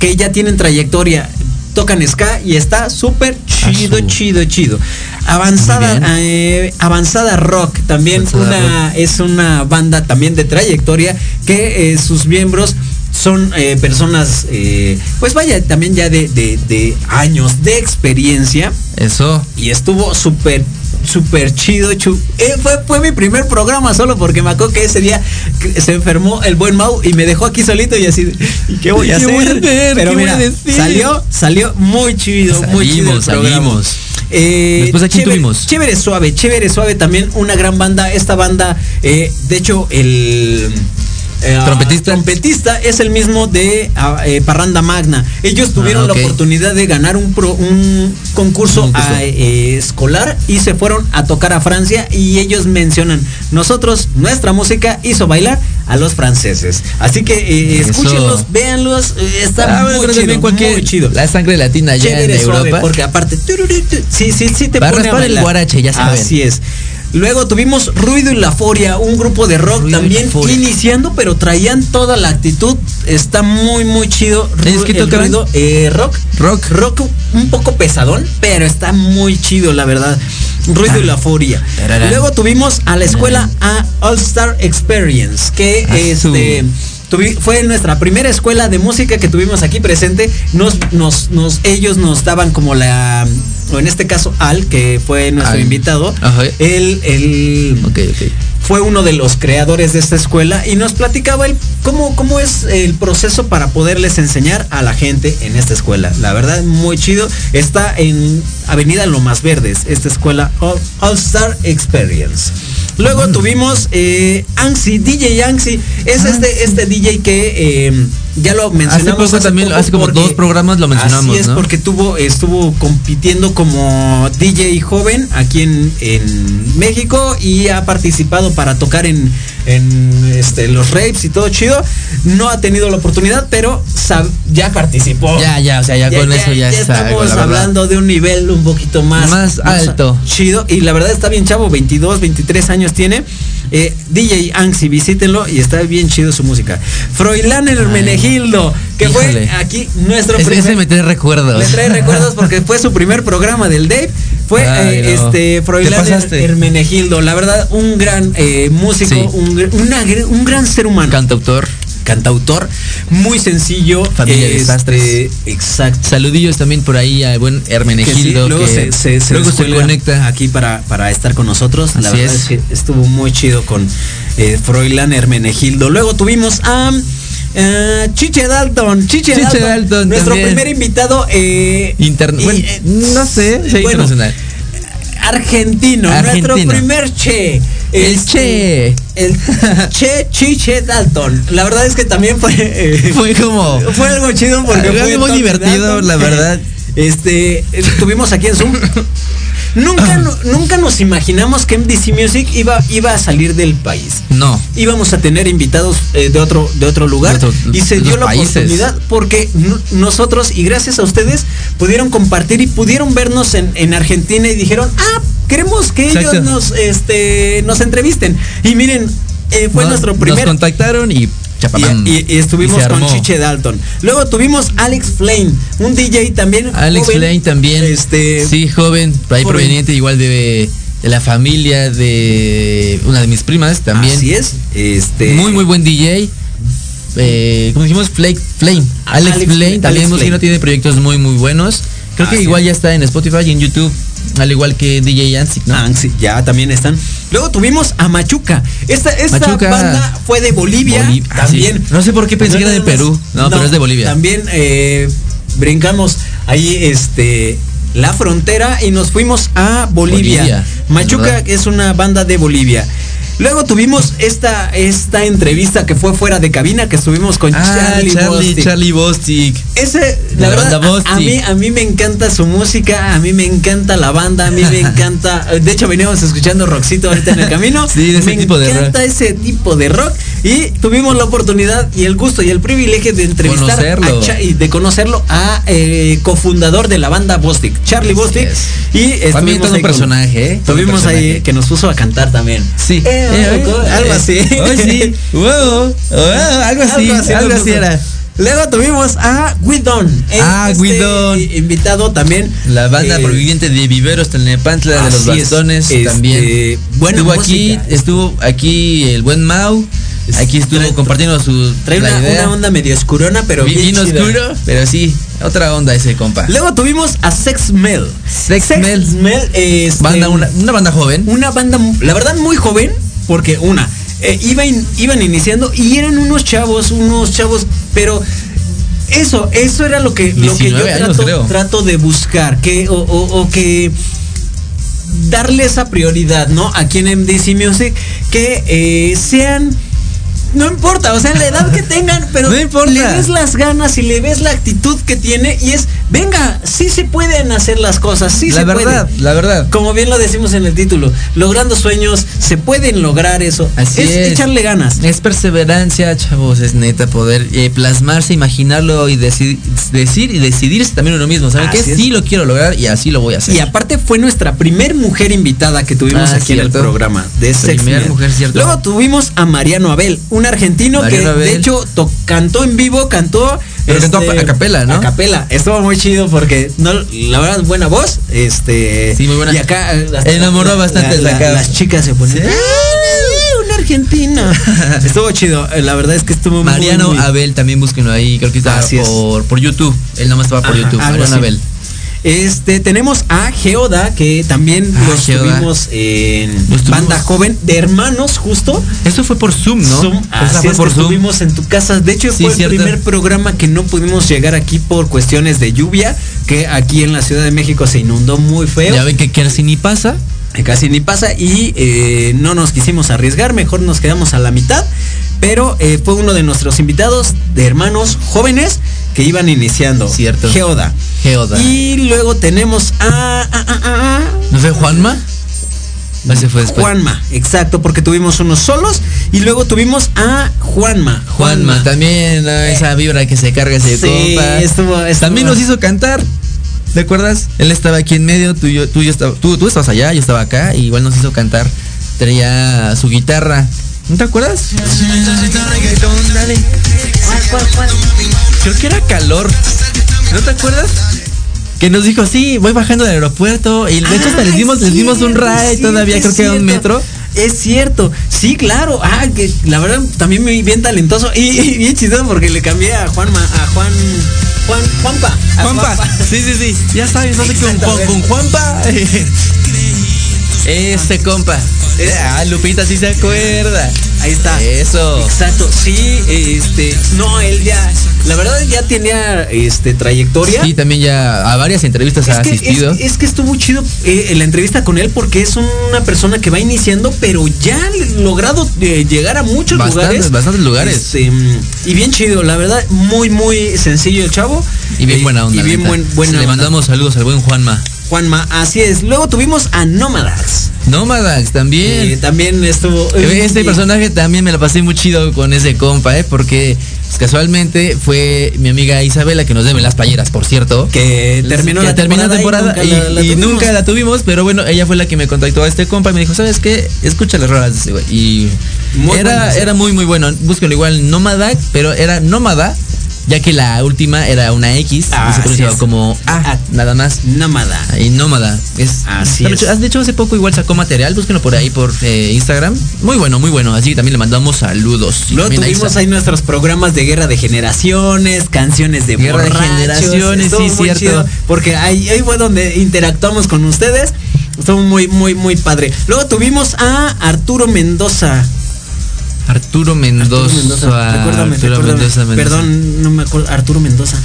B: que ya tienen trayectoria, tocan ska y está súper chido, chido, chido. Avanzada, eh, avanzada rock, también
C: Avanzada
B: una, es una banda también de trayectoria que eh, sus miembros son eh, personas, eh, pues vaya, también ya de, de- de años de experiencia
C: Eso.
B: y estuvo súper súper chido chu- eh, fue, fue mi primer programa solo porque me acuerdo que ese día se enfermó el buen Mau y me dejó aquí solito y así ¿y qué voy a
C: ¿Qué
B: hacer?
C: voy a hacer?
B: pero
C: ¿Qué voy
B: mira
C: a decir?
B: salió salió muy chido muy chido el
C: Salimos,
B: programa.
C: salimos.
B: Eh,
C: Después, ¿a quién
B: chévere,
C: tuvimos?
B: Chévere Suave, Chévere Suave también una gran banda. Esta banda, eh, de hecho, el eh,
C: ¿Trompetista?
B: trompetista es el mismo de ah, eh, Parranda Magna. Ellos tuvieron
C: Ah, ok.
B: la oportunidad de ganar un, pro- un concurso,
C: Un concurso.
B: ah, eh, escolar y se fueron a tocar a Francia y ellos mencionan, nosotros, nuestra música hizo bailar a los franceses. Así que escúchenlos, véanlos, está
C: Ah,
B: muy, chido,
C: cualquier-
B: muy chido.
C: La sangre latina ya en
B: suave,
C: Europa.
B: porque aparte, tururú, tu- sí, sí, sí te
C: a
B: pone
C: el
B: bailar.
C: guarache, ya saben.
B: Así es. Luego tuvimos Ruido y la Foria, un grupo de rock
C: Ruido
B: también iniciando, pero traían toda la actitud. Está muy, muy chido.
C: ¿Es que
B: ruido, eh, rock.
C: Rock.
B: Rock un poco pesadón, pero está muy chido, la verdad. Ruido y la Foria.
C: Tararán.
B: Luego tuvimos a la escuela a All Star Experience, que
C: Ah,
B: este tuvi- fue nuestra primera escuela de música que tuvimos aquí presente. Nos, nos, nos, ellos nos daban como la, o en este caso Al, que fue nuestro
C: Al.
B: invitado.
C: Ajá.
B: Él, él
C: Ok, ok.
B: fue uno de los creadores de esta escuela y nos platicaba el, cómo, cómo es el proceso para poderles enseñar a la gente en esta escuela. La verdad, muy chido. Está en Avenida Lomas Verdes, esta escuela All, All Star Experience. Luego
C: Mm.
B: tuvimos eh, Anxi, DJ Anxi. Es este, este DJ que eh, ya lo mencionamos.
C: Poco también, hace como dos programas lo mencionamos,
B: Así es,
C: ¿no?
B: porque tuvo, estuvo compitiendo como DJ joven aquí en, en México y ha participado para tocar en, en este, los rapes y todo chido. No ha tenido la oportunidad, pero ya participó.
C: Ya, ya, o sea, ya, con eso ya, es algo,
B: estamos
C: verdad.
B: hablando de un nivel un poquito más,
C: Más alto.
B: Chido. Y la verdad está bien chavo, 22, 23 años tiene. Eh, DJ Anxi, visítenlo y está bien chido su música. Froilán Hermenegildo, que fue aquí nuestro
C: Ese,
B: primer-
C: ese me trae recuerdos.
B: me trae recuerdos porque fue su primer programa del Dave. Fue
C: Ay,
B: eh,
C: no.
B: este
C: ¿Te
B: Froilán? Hermenegildo. La verdad, un gran eh, músico,
C: Sí.
B: un, una un gran ser humano.
C: Cantautor.
B: Cantautor, muy sencillo.
C: Familia de
B: este,
C: desastres.
B: Exacto.
C: Saludillos también por ahí al buen
B: Que sí,
C: Hermenegildo.
B: luego
C: que
B: se, se- se
C: luego se conecta.
B: aquí para, para estar con nosotros. La verdad
C: es.
B: es. que estuvo muy chido con eh, Froilán Hermenegildo. Luego tuvimos a Chiche Dalton. Chiche,
C: Chiche
B: Dalton,
C: Dalton
B: nuestro
C: también.
B: primer invitado. Eh, y,
C: bueno,
B: eh,
C: no sé, sí,
B: bueno,
C: internacional.
B: Argentino, nuestro primer Che.
C: El
B: Este,
C: Che.
B: El Che Chiche Dalton. La verdad es que también fue. eh,
C: Fue como.
B: fue algo chido porque
C: Algo
B: fue
C: muy divertido,
B: Dalton.
C: la verdad.
B: Este, estuvimos aquí en Zoom. Nunca, no- nunca nos imaginamos que MDC Music iba, iba a salir del país.
C: No.
B: Íbamos a tener invitados eh, de otro de otro lugar
C: De otro-
B: y se dio la
C: países.
B: oportunidad porque no- nosotros y gracias a ustedes pudieron compartir y pudieron vernos en, en Argentina y dijeron, ah, queremos que
C: Exacto.
B: ellos nos, este, nos entrevisten. Y miren, eh, fue
C: Nos-
B: nuestro
C: Nos
B: primer
C: contactaron y
B: y, y- y estuvimos
C: Y
B: con. Chiche Dalton. Luego tuvimos Alex Flame, un DJ también.
C: Alex
B: joven,
C: Lane también.
B: Este,
C: sí, joven, ahí proveniente igual de, de la familia de una de mis primas también.
B: Así es. Este,
C: Muy, muy buen DJ. Eh, como dijimos, Flake, Flame. Alex,
B: Alex
C: Flame
B: Fla-
C: también
B: Alex Flame.
C: tiene proyectos muy, muy buenos. Creo que igual
B: es.
C: ya está en Spotify y en YouTube, al igual que DJ Yansic, ¿no?
B: Ah, ya también están. Luego tuvimos a Machuca. Esta, esta
C: Machuca.
B: banda fue de Bolivia.
C: Bolivia, ah,
B: también.
C: sí. No sé por qué pensé que era de Perú. No, pero es de Bolivia.
B: También eh, brincamos ahí este la frontera y nos fuimos a Bolivia.
C: Bolivia,
B: Machuca es una banda de Bolivia. Luego tuvimos esta, esta entrevista que fue fuera de cabina que estuvimos con
C: Ah,
B: Charlie,
C: Charlie,
B: Bostic.
C: Charlie Bostic.
B: Ese, la
C: la
B: verdad, a- mí, a mí me encanta su música, a mí me encanta la banda, a mí me encanta. De hecho, veníamos escuchando Roxito ahorita en el camino.
C: Sí, de ese
B: me
C: tipo de
B: encanta
C: rock.
B: ese tipo de rock. Y tuvimos la oportunidad y el gusto y el privilegio de entrevistar
C: Conocerlo.
B: a y de conocerlo a eh, cofundador de la banda Bostic, Charlie Bostic.
C: es.
B: Y
C: También
B: estuvimos
C: un
B: ahí con-
C: personaje, ¿eh? Un
B: Tuvimos ahí
C: personaje.
B: que nos puso a cantar también.
C: Sí.
B: Eh,
C: Eh,
B: algo-
C: eh,
B: algo así.
C: oh, sí. Wow, wow, algo así, algo así era.
B: Luego tuvimos a Guidon.
C: Ah, Guidón.
B: Invitado también.
C: La banda
B: eh,
C: proviviente de Viveros Telnepantla de los
B: es,
C: bastones
B: este,
C: también.
B: buena
C: estuvo
B: música.
C: aquí, estuvo aquí el buen Mau.
B: Es-
C: Aquí estuvo
B: trae-
C: compartiendo su
B: Trae una, onda medio oscurona, pero bien
C: oscuro, pero sí, otra onda ese compa.
B: Luego tuvimos a Sex Mel.
C: Sex Mel.
B: este,
C: Banda, una, una banda joven.
B: una banda, la verdad, muy joven, porque una, eh, iban, iban iniciando y eran unos chavos, unos chavos, pero eso, eso era lo que, lo que yo
C: 19 años,
B: trato, de buscar, que, o, o- o que darle esa prioridad, ¿no? Aquí en MDC Music, que eh, sean no importa, o sea, la edad que tengan, pero
C: No importa.
B: le ves las ganas y le ves la actitud que tiene y es, venga, sí se pueden hacer las cosas, sí
C: la
B: se
C: verdad,
B: puede.
C: la verdad.
B: Como bien lo decimos en el título, logrando sueños, se pueden lograr eso.
C: Así es.
B: echarle ganas.
C: Es perseverancia, chavos, es neta poder eh, plasmarse, imaginarlo y deci- decir y decidirse también uno mismo. ¿Saben qué?
B: Es.
C: Sí lo quiero lograr y así lo voy a hacer.
B: Y aparte fue nuestra primer mujer invitada que tuvimos
C: Ah,
B: aquí en el programa de Sex
C: Primer mujer, cierto.
B: Luego tuvimos a Mariano Abel, un argentino
C: Mariano
B: que de hecho to- cantó en vivo, cantó este,
C: Pero cantó a- a capela, ¿no?
B: A capela. Estuvo muy chido porque no, la verdad buena voz, este
C: Sí, muy buena.
B: Y acá
C: Enamoró
B: la-
C: bastante
B: la-
C: la
B: las chicas se ponen
C: Sí.
B: "Ah, una argentina. estuvo chido, eh, la verdad es que estuvo muy,
C: Mariano
B: muy-
C: Abel también búsquenlo ahí, creo que está
B: Así es.
C: por, por YouTube. Él nomás estaba por
B: Ajá,
C: YouTube. Mariano. Abel.
B: Este, tenemos a Geoda, que también
C: Ah,
B: los
C: Geoda.
B: tuvimos en
C: Los tuvimos.
B: banda joven de hermanos, justo.
C: Eso fue por Zoom, ¿no?
B: Zoom, así
C: fue
B: es
C: por
B: que
C: Zoom.
B: estuvimos en tu casa. De hecho,
C: Sí,
B: fue el primer programa que no pudimos llegar aquí por cuestiones de lluvia, que aquí en la Ciudad de México se inundó muy feo.
C: Ya ven que casi ni pasa.
B: Que casi ni pasa y eh, no nos quisimos arriesgar, mejor nos quedamos a la mitad, pero eh, fue uno de nuestros invitados de hermanos jóvenes que iban iniciando.
C: Cierto.
B: Geoda.
C: Geoda.
B: Y luego tenemos a, a- a- a- a
C: ¿No fue Juanma? Ese fue después.
B: Juanma, exacto, porque tuvimos unos solos y luego tuvimos a Juanma.
C: Juanma, también ¿no? esa vibra que se carga ese
B: Sí,
C: compa.
B: estuvo- estuvo-
C: También nos hizo cantar. ¿Te acuerdas? Él estaba aquí en medio, tú, yo, tú, yo estaba, tú, tú estabas allá, yo estaba acá, y igual nos hizo cantar. Traía su guitarra. ¿No te acuerdas? Creo que era calor. ¿No te acuerdas? Que nos dijo, sí, voy bajando del aeropuerto. Y de hecho hasta les dimos, les dimos un ride todavía, creo que era un metro.
B: Es cierto, sí, claro. Ah, que la verdad también bien talentoso y, y bien chido porque le cambié a Juanma, a Juan, Juan, Juanpa.
C: Juanpa. Sí, sí, sí. Ya sabes, no sé con, con, con Juanpa. Ese compa. Ah, Lupita sí se acuerda.
B: Ahí está.
C: Eso.
B: Exacto, sí, este, no, él ya, la verdad ya tenía, este, trayectoria.
C: Sí, también ya a varias entrevistas
B: Es
C: ha
B: que,
C: asistido.
B: es, es que estuvo chido eh, la entrevista con él porque es una persona que va iniciando, pero ya ha logrado eh, llegar a muchos
C: Bastantes,
B: lugares.
C: bastantes lugares.
B: Este, y bien chido, la verdad, muy, muy sencillo el chavo.
C: y bien
B: Eh,
C: buena onda.
B: Y bien buen, buena
C: Le
B: onda.
C: mandamos saludos al buen Juanma.
B: Juanma, así es. Luego tuvimos a Nómadas.
C: Nómadas también.
B: Eh, también estuvo.
C: Este personaje también me la pasé muy chido con ese compa, ¿eh? Porque pues, casualmente fue mi amiga Isabela que nos debe las playeras, por cierto.
B: Que terminó
C: que
B: la
C: terminó
B: temporada y
C: y,
B: nunca la- la
C: y
B: tuvimos.
C: nunca la tuvimos, pero bueno, ella fue la que me contactó a este compa y me dijo, ¿sabes qué? Escucha las rolas de ese güey. Y
B: Muy
C: era, era muy muy bueno. Búsquenlo igual Nómada, pero era Nómada, ya que la última era una X
B: Ah,
C: y se pronunciaba
B: es.
C: como A,
B: Ah.
C: nada más.
B: Nómada.
C: Y Nómada. Es,
B: Así es.
C: mucho- De hecho, hace poco igual sacó material, búsquenlo por ahí por eh, Instagram. Muy bueno, muy bueno. Así que también le mandamos saludos.
B: Luego
C: a
B: tuvimos ahí nuestros programas de guerra de generaciones, canciones de
C: Guerra de generaciones, sí, cierto.
B: chido, porque ahí, ahí fue donde interactuamos con ustedes. Estuvo muy, muy, muy padre. Luego tuvimos a Arturo Mendoza.
C: Arturo Mendoza.
B: Arturo Mendoza. Recuérdame,
C: Arturo
B: recuérdame.
C: Mendoza, Mendoza.
B: Perdón, no me acuerdo. Arturo Mendoza.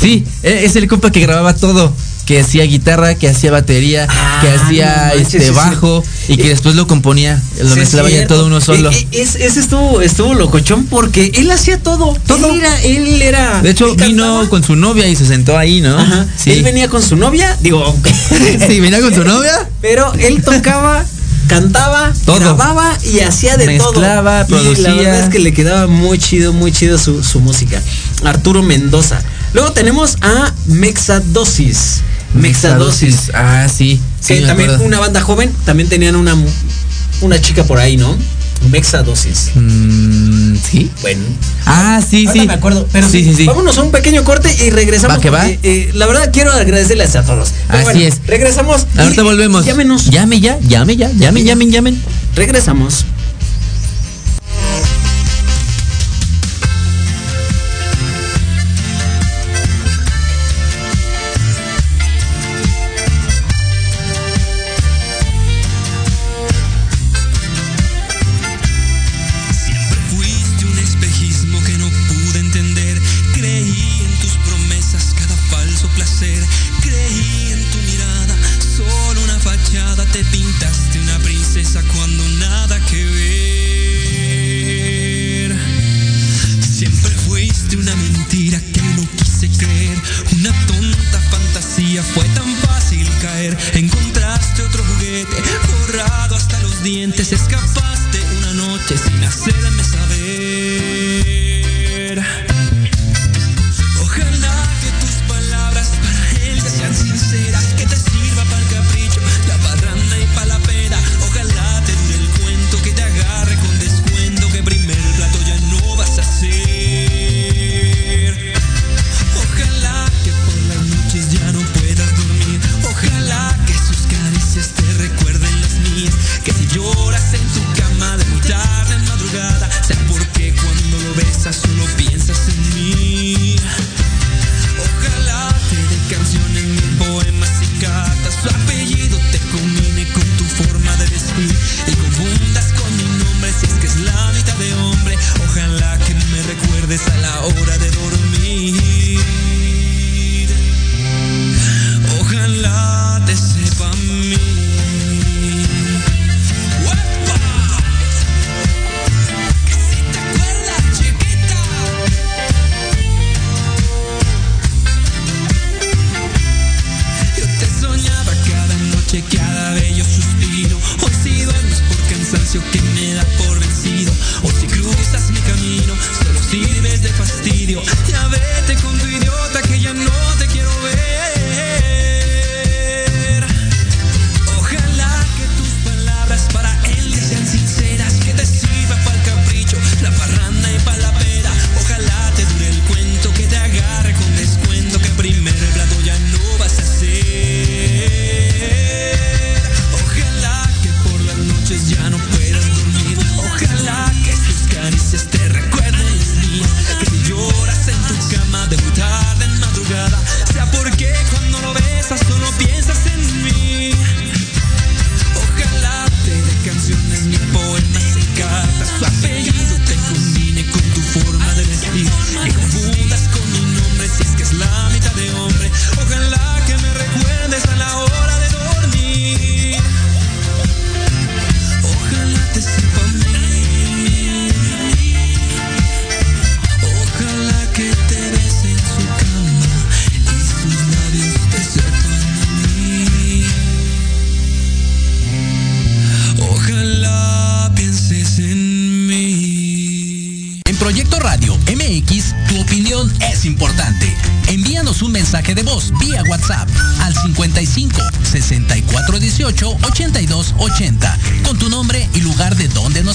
C: Sí, e- es el compa que grababa todo. Que hacía guitarra, que hacía batería,
B: Ah,
C: que hacía
B: no manches,
C: este bajo
B: sí.
C: y que
B: Eh,
C: después lo componía, lo mezclaba ya todo uno solo.
B: Eh, eh, es- ese estuvo, estuvo locochón porque él hacía todo.
C: Todo.
B: Él era, él era.
C: de hecho,
B: cantaba.
C: vino con su novia y se sentó ahí, ¿no?
B: Ajá.
C: Sí.
B: Él venía con su novia, digo,
C: sí, venía con su novia.
B: pero él tocaba, cantaba,
C: Todo.
B: grababa y hacía de
C: Mezclaba,
B: todo. Y la
C: producía.
B: verdad es que le quedaba muy chido, muy chido su, su música. Arturo Mendoza. Luego tenemos a Mexadosis. Mexadosis.
C: Ah, sí. sí
B: también
C: acuerdo.
B: una banda joven, también tenían una, una chica por ahí, ¿no? Mexadosis.
C: Mm, sí.
B: Bueno.
C: Ah, sí, sí.
B: me acuerdo, pero
C: sí, sí, sí.
B: Vámonos a un pequeño corte y regresamos.
C: Va que va.
B: eh, la verdad quiero agradecerles a todos. Pero
C: Así es.
B: Regresamos. y-
C: Ahorita volvemos.
B: Llámenos.
C: Llame ya, llame ya, llamen, llamen, llamen.
B: Regresamos.
F: Tan fácil caer. Encontraste otro juguete, borrado hasta los dientes. Escapaste una noche sin hacerme saber.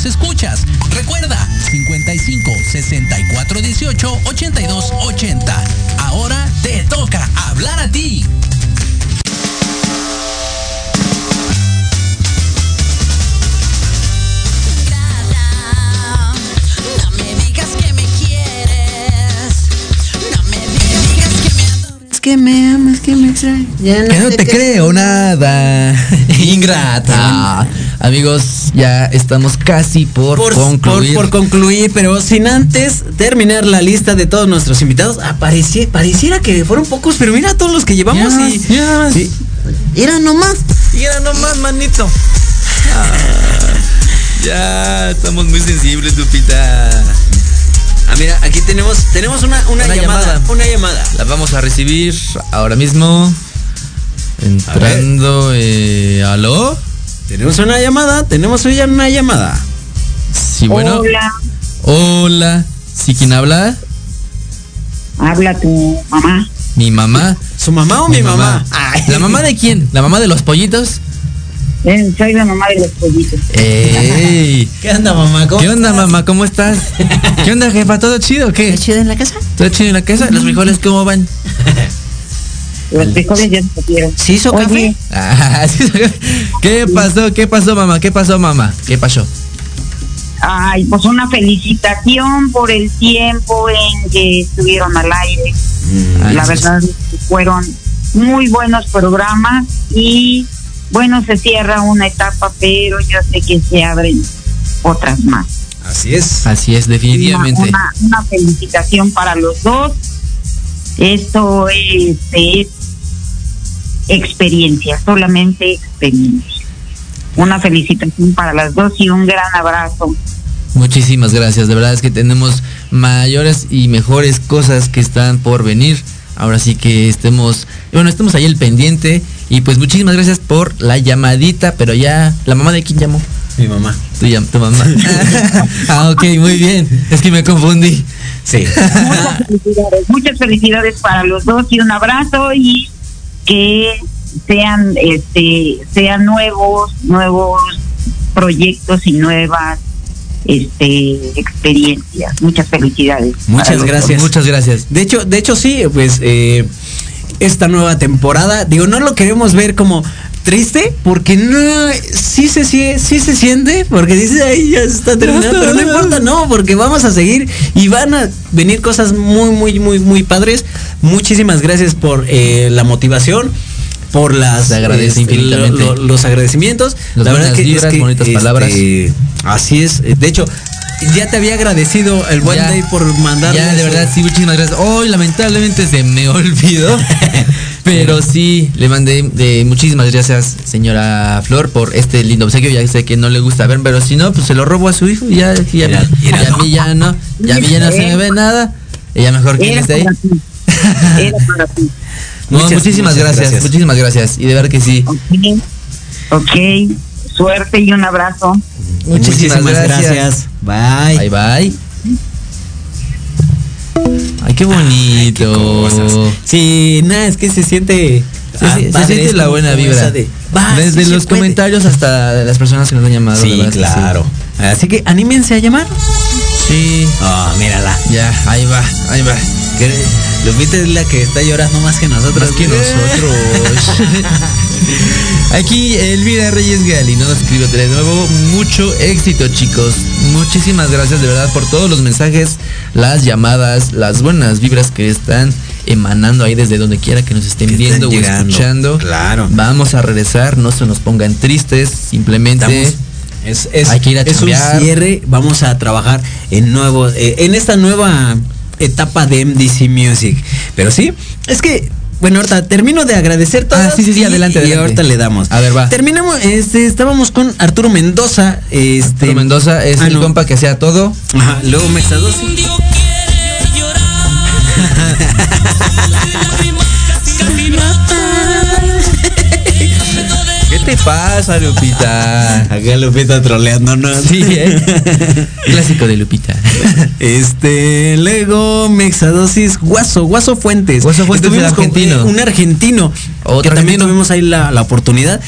G: Nos escuchas. Recuerda 55 64 18 82 80. Ahora te toca hablar a ti.
H: No me digas que me quieres. No me digas que me adoras.
B: Es que me amas, que me extrañas. Ya
C: Que no te
B: qué-
C: creo nada. Ingrata. Amigos, ya estamos casi por,
B: Por
C: concluir.
B: Por, por concluir, pero sin antes terminar la lista de todos nuestros invitados. Ah, pareci- pareciera que fueron pocos, pero mira todos los que llevamos y.
C: ya.
B: Sí. Era nomás.
C: Mira nomás, manito. Ah, ya, estamos muy sensibles, Lupita.
B: Ah, mira, aquí tenemos, tenemos una, una,
C: Una
B: llamada,
C: llamada.
B: Una llamada.
C: La vamos a recibir ahora mismo. Entrando, eh, ¿aló?
B: Tenemos una llamada, tenemos hoy ya una llamada.
C: Sí, bueno.
I: Hola,
C: Hola. ¿Sí quién habla?
I: habla tu mamá.
C: Mi mamá.
B: ¿Su mamá o mi, mamá? Ay.
C: ¿La mamá de quién? ¿La mamá de los pollitos?
I: Eh, soy la mamá de los pollitos.
C: ¡Ey!
B: ¿Qué onda, mamá? ¿Cómo
C: ¿Qué onda, mamá? ¿Cómo estás? ¿Qué onda, jefa? ¿Todo chido o qué?
B: chido en la casa?
C: ¿Todo chido en la casa? ¿Los frijoles cómo van?
I: Los frijoles ya se cocieron.
B: ¿Sí hizo
I: Oye,
B: café?
C: Ah, sí. ¿Qué pasó? ¿Qué pasó, mamá? ¿Qué pasó, mamá? ¿Qué pasó?
I: Ay, pues una felicitación por el tiempo en que estuvieron al aire.
C: Ay,
I: La verdad fueron muy buenos programas y bueno, se cierra una etapa, pero yo sé que se abren otras más.
B: Así es.
C: Así es, definitivamente.
I: Una, una- una felicitación para los dos. Esto es, es experiencia, solamente experiencia. Una felicitación para las dos y un gran abrazo
C: Muchísimas gracias, de verdad es que tenemos mayores y mejores cosas que están por venir. Ahora sí que estemos, bueno, estemos ahí el pendiente y pues muchísimas gracias por la llamadita, pero ya, ¿la mamá de quién llamó?
B: Mi mamá.
C: Tu, tu mamá. ah, ok, muy bien. Es que me confundí.
B: Sí.
I: Muchas felicidades, muchas felicidades para los dos y un abrazo y que sean este sean nuevos nuevos proyectos y nuevas este experiencias. Muchas felicidades.
B: Muchas gracias.
C: Muchas gracias.
B: De hecho, de hecho sí, pues eh, esta nueva temporada, digo, no lo queremos ver como triste, porque no, sí se, sie- sí se siente, porque dice, ay, ya se está terminando, pero no importa, no, porque vamos a seguir y van a venir cosas muy, muy, muy, muy padres. Muchísimas gracias por eh, la motivación. Por las
C: Se agradece
B: este,
C: infinitamente.
B: lo- lo- los agradecimientos.
C: Las
B: la verdad que
C: vibras,
B: es que,
C: bonitas palabras.
B: este, Así es. De hecho, ya te había agradecido el buen
C: Ya.
B: Day por mandar.
C: Ya, de verdad, sí, muchísimas gracias. Hoy lamentablemente se me olvidó. Pero sí, le mandé de muchísimas gracias, señora Flor, por este lindo obsequio. Ya sé que no le gusta ver, pero si no, pues se lo robo a su hijo. y Ya, ya, ya a mí ya no, ya a mí ya no se me ve nada. Ella mejor que esté ahí.
I: para ti. Era para ti.
C: No,
B: Muchas,
C: muchísimas
B: muchas
C: gracias,
B: gracias.
C: muchísimas gracias. Y de ver que sí.
I: Ok. Ok. Suerte y un abrazo.
B: Muchísimas, gracias. Bye.
C: Bye bye. Ay, qué bonito.
B: cosas. Sí, nada, es que se siente.
C: Se,
B: ah,
C: se- se
B: padre,
C: siente la buena vibra.
B: de, va,
C: Desde
B: sí
C: los comentarios hasta las personas que nos han llamado.
B: Sí,
C: verdad
B: claro. Así que anímense a llamar.
C: Sí.
B: Oh, mírala.
C: Ya, ahí va, ahí va.
B: Lupita es la que está llorando más que nosotros.
C: Más que nosotros. Aquí Elvira Reyes Gali nos escribe de nuevo. Mucho éxito, chicos. Muchísimas gracias de verdad por todos los mensajes, las llamadas, las buenas vibras que están emanando ahí desde donde quiera que nos estén
B: Que
C: viendo o
B: llegando.
C: escuchando.
B: Claro.
C: Vamos a regresar, no se nos pongan tristes, simplemente.
B: Estamos- es, es-
C: Hay que ir a
B: es un cierre. Vamos a trabajar en nuevo, eh, en esta nueva etapa de MDC Music. Pero sí, es que. Bueno, ahorita termino de agradecer todo.
C: Ah, sí, sí, sí, adelante,
B: Y
C: adelante.
B: ahorita le damos.
C: A ver, va.
B: Terminamos, este, estábamos con Arturo Mendoza. Este,
C: Arturo Mendoza es
B: ah,
C: el
B: no.
C: compa que hacía todo.
B: Ajá, luego Mexadosis.
C: pasa, Lupita?
B: Acá Lupita troleándonos.
C: Sí, ¿eh? Clásico de Lupita.
B: Este, luego Mexadosis, Guaso, Guaso Fuentes.
C: Guaso Fuentes,
B: con,
C: argentino.
B: eh, un argentino.
C: Otro
B: que también tuvimos ahí la, la oportunidad.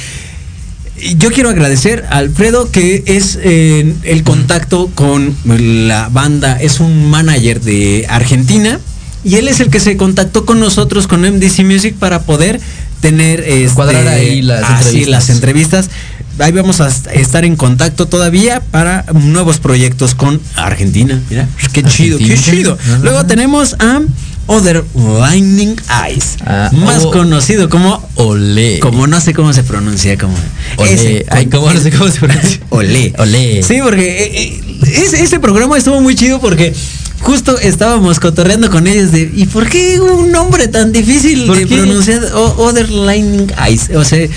B: Yo quiero agradecer a Alfredo que es eh, el contacto con la banda, es un manager de Argentina y él es el que se contactó con nosotros con MDC Music para poder tener este,
C: Cuadrar ahí las
B: así,
C: entrevistas.
B: las entrevistas. Ahí vamos a est- estar en contacto todavía para nuevos proyectos con Argentina. Mira, qué chido, qué chido.
C: Ajá.
B: Luego tenemos a Other Lightning Eyes,
C: Ah,
B: más
C: oh.
B: conocido como
C: Olé.
B: como no sé cómo se pronuncia, como
C: Olé.
B: ese,
C: Ay, ¿cómo no sé cómo se pronuncia?
B: Olé.
C: Olé.
B: Sí, porque eh, eh, ese, ese programa estuvo muy chido porque justo estábamos cotorreando con ellos de ¿y por qué un nombre tan difícil
C: ¿Por
B: de
C: qué?
B: pronunciar O- Other Lightning Eyes? O sea,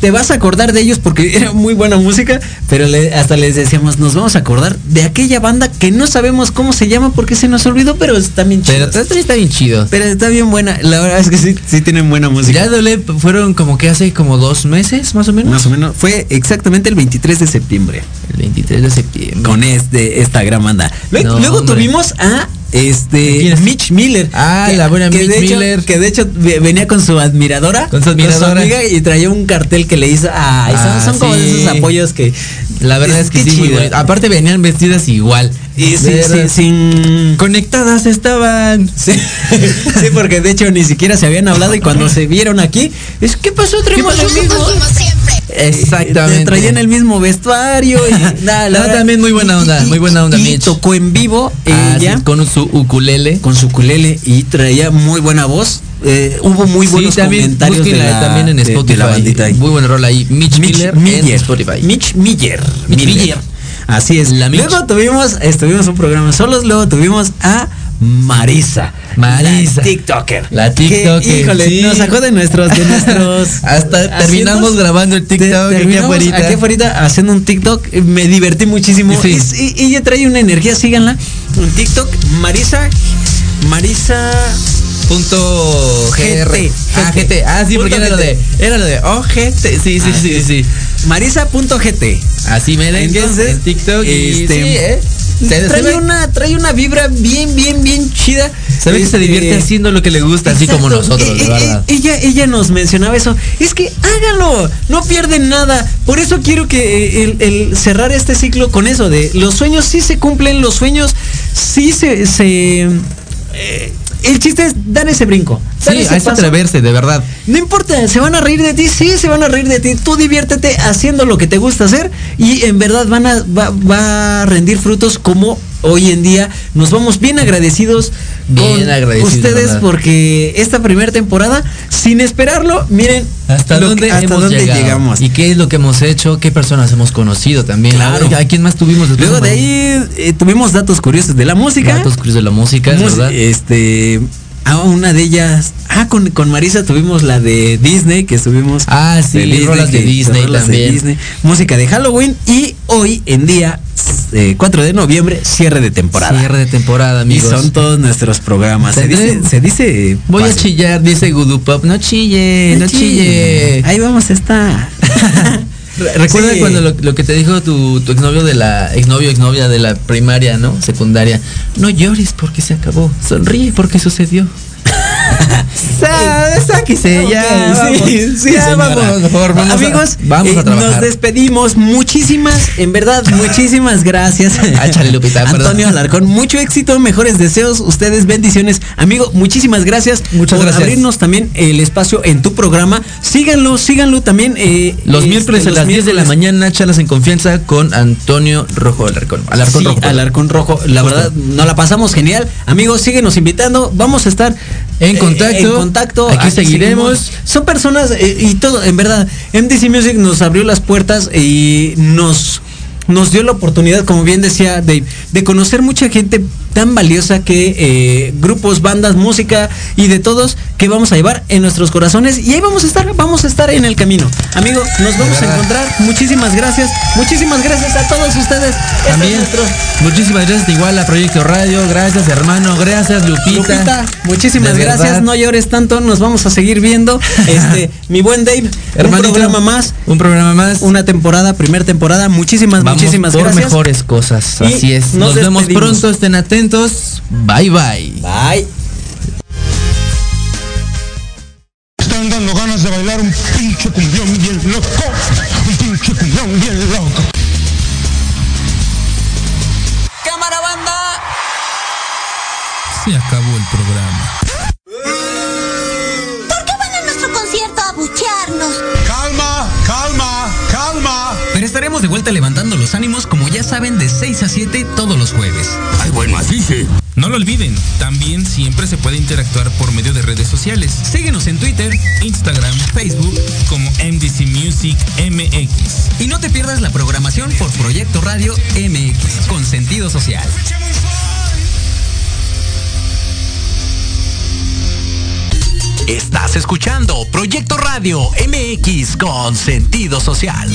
B: te vas a acordar de ellos porque era muy buena música, pero le- hasta les decíamos, nos vamos a acordar de aquella banda que no sabemos cómo se llama porque se nos olvidó, pero está bien chido.
C: Pero también está bien chido.
B: Pero está bien buena. La verdad es que sí, sí tienen buena música.
C: Ya Olé fueron como que hace como dos meses, más o menos.
B: Más o menos. Fue exactamente el 23 de septiembre.
C: El 23 de septiembre.
B: Con este, esta gran banda.
C: No,
B: Luego tuvimos a este. Mitch Miller.
C: Ah, la buena
B: que
C: Mitch
B: de hecho-
C: Miller.
B: que de hecho ve- venía con su admiradora.
C: Con su admiradora.
B: amiga y traía un cartel que le hizo. Ay, son-
C: Ah,
B: son, como
C: sí.
B: esos apoyos que.
C: La verdad es, que sí, muy. Aparte venían vestidas igual.
B: Y sí, sí, sin.
C: Conectadas estaban.
B: Sí, sí, porque de hecho ni siquiera se habían hablado y cuando se vieron aquí, es ¿qué pasó? Traemos.
C: Exactamente.
B: Traían el mismo vestuario y nada, la
C: No,
B: verdad-
C: también muy buena onda, muy buena onda,
B: y
C: Mitch.
B: tocó en vivo
C: Ah,
B: ella
C: sí, con su ukulele.
B: con su ukulele y traía muy buena voz. Eh, hubo muy buenos
C: sí, también,
B: comentarios de la,
C: también en
B: de- de
C: Spotify.
B: la bandita ahí.
C: Muy buen rol ahí. Mitch, Miller, en Spotify.
B: Mitch Miller.
C: Mitch Miller.
B: Así es.
C: La Mitch.
B: luego tuvimos, estuvimos un programa solos, luego tuvimos a Marisa.
C: Marisa.
B: La TikToker.
C: La
B: Que,
C: TikToker,
B: híjole,
C: sí.
B: nos sacó de nuestros, de nuestros.
C: Hasta terminamos grabando el TikTok aquí afuerita.
B: aquí afuerita haciendo un TikTok. Me divertí muchísimo.
C: Sí.
B: Es- y- ella trae una energía, síganla. Un TikTok, Marisa. Marisa.
C: Punto GR.
B: GT.
C: Ah, GT. Ah, sí, porque era lo de.
B: GT.
C: Era lo de. Oh, GT. Sí, sí,
B: Ah,
C: sí, sí.
B: Marisa.gt.
C: Así merengue
B: Entonces,
C: en TikTok. y
B: este,
C: sí, ¿eh? Se,
B: trae una, trae una vibra bien, bien, bien chida.
C: se ve que se
B: Este,
C: divierte haciendo lo que le gusta, así como nosotros,
B: Eh, eh,
C: verdad.
B: eh, ella, ella nos mencionaba eso. Es que hágalo, no pierden nada. Por eso quiero que eh, el, el cerrar este ciclo con eso de los sueños sí se cumplen, los sueños sí se, se eh, el chiste es dar ese brinco. dar
C: Sí,
B: ese
C: es atreverse, de verdad.
B: No importa, se van a reír de ti, sí, se van a reír de ti. Tú diviértete haciendo lo que te gusta hacer y en verdad van a, va, va a rendir frutos como hoy en día. Nos vamos bien agradecidos
C: Bien
B: con
C: agradecidos,
B: ustedes
C: ¿verdad?
B: porque esta primera temporada, sin esperarlo, miren
C: ¿Hasta dónde,
B: que- hasta
C: hemos
B: dónde
C: llegado?
B: llegamos.
C: ¿Y qué es lo que hemos hecho? ¿Qué personas hemos conocido también?
B: Claro.
C: ¿A quién más tuvimos? después?
B: Luego de ahí eh, tuvimos datos curiosos de la música.
C: Datos curiosos de la música, es
B: Mus-
C: ¿verdad?
B: Este, a una de ellas, ah, con, con Marisa tuvimos la de Disney, que estuvimos.
C: Ah, sí, rolas de Disney
B: rolas de. Disney, música de Halloween y hoy en día, eh, 4 de noviembre, cierre de temporada.
C: Cierre de temporada, amigos.
B: Y son todos nuestros programas. Se dice, se dice
C: Voy a chillar, dice Gudu Pop. No chille, no, chille.
B: Ahí vamos a estar.
C: Re- Recuerda
B: Sí.
C: cuando lo, lo que te dijo tu, tu exnovio de la exnovio exnovia de la primaria, ¿no? Secundaria. No llores porque se acabó. Sonríe porque sucedió. Sa- Sáquese ya. Vamos.
B: sí, sí,
C: Ya,
B: señora.
C: vamos, por favor, vamos a-
B: Amigos,
C: vamos a
B: eh,
C: trabajar.
B: nos despedimos. Muchísimas, en verdad, muchísimas gracias.
C: Ah, Lupita.
B: Antonio Alarcón, mucho éxito, mejores deseos, ustedes bendiciones. Amigo, muchísimas gracias
C: Muchas
B: por
C: gracias.
B: abrirnos también el espacio en tu programa. Síganlo, síganlo también. eh,
C: Los
B: este,
C: miércoles a las 10 de la mañana, charlas en confianza con Antonio Rojo Alarcón. Alarcón
B: Sí,
C: Rojo.
B: Alarcón Rojo. La
C: Justo.
B: verdad, nos la pasamos genial. Amigos, síguenos invitando. Vamos a estar
C: En
B: eh, en contacto.
C: Aquí seguiremos.
B: Son personas eh, y todo, en verdad. MDC Music nos abrió las puertas y nos nos dio la oportunidad, como bien decía Dave, de conocer mucha gente tan valiosa que eh, grupos, bandas, música y de todos que vamos a llevar en nuestros corazones y ahí vamos a estar, vamos a estar en el camino. Amigo, nos vamos a encontrar. Muchísimas gracias. Muchísimas gracias a todos ustedes. Este es
C: También,
B: nuestro-
C: muchísimas gracias igual a Proyecto Radio, gracias hermano, gracias Lupita.
B: Lupita, muchísimas gracias. No llores tanto, nos vamos a seguir viendo. Este, mi buen Dave,
C: Hermanito,
B: un programa más,
C: Un programa más.
B: una temporada, primera temporada. Muchísimas,
C: Vamos
B: muchísimas
C: por
B: gracias.
C: mejores cosas.
B: Y
C: Así es.
B: nos
C: Nos, vemos pronto, estén atentos. Bye bye.
B: Bye.
D: Están dando ganas de bailar un pinche cumbión bien loco. Un pinche cumbión bien loco.
J: Cámara banda.
A: Se acabó el programa.
H: ¿Por qué van a nuestro concierto a buchearnos?
D: Calma, calma, calma.
G: Pero estaremos de vuelta levantando los ánimos como ya saben de 6 a 7 todos los jueves.
D: Ay, bueno.
A: No lo olviden, también siempre se puede interactuar por medio de redes sociales.
G: Síguenos en Twitter
A: Instagram, Facebook, como MDC Music MX.
G: y no te pierdas la programación por Proyecto Radio MX con sentido social. Estás escuchando Proyecto Radio MX con sentido social.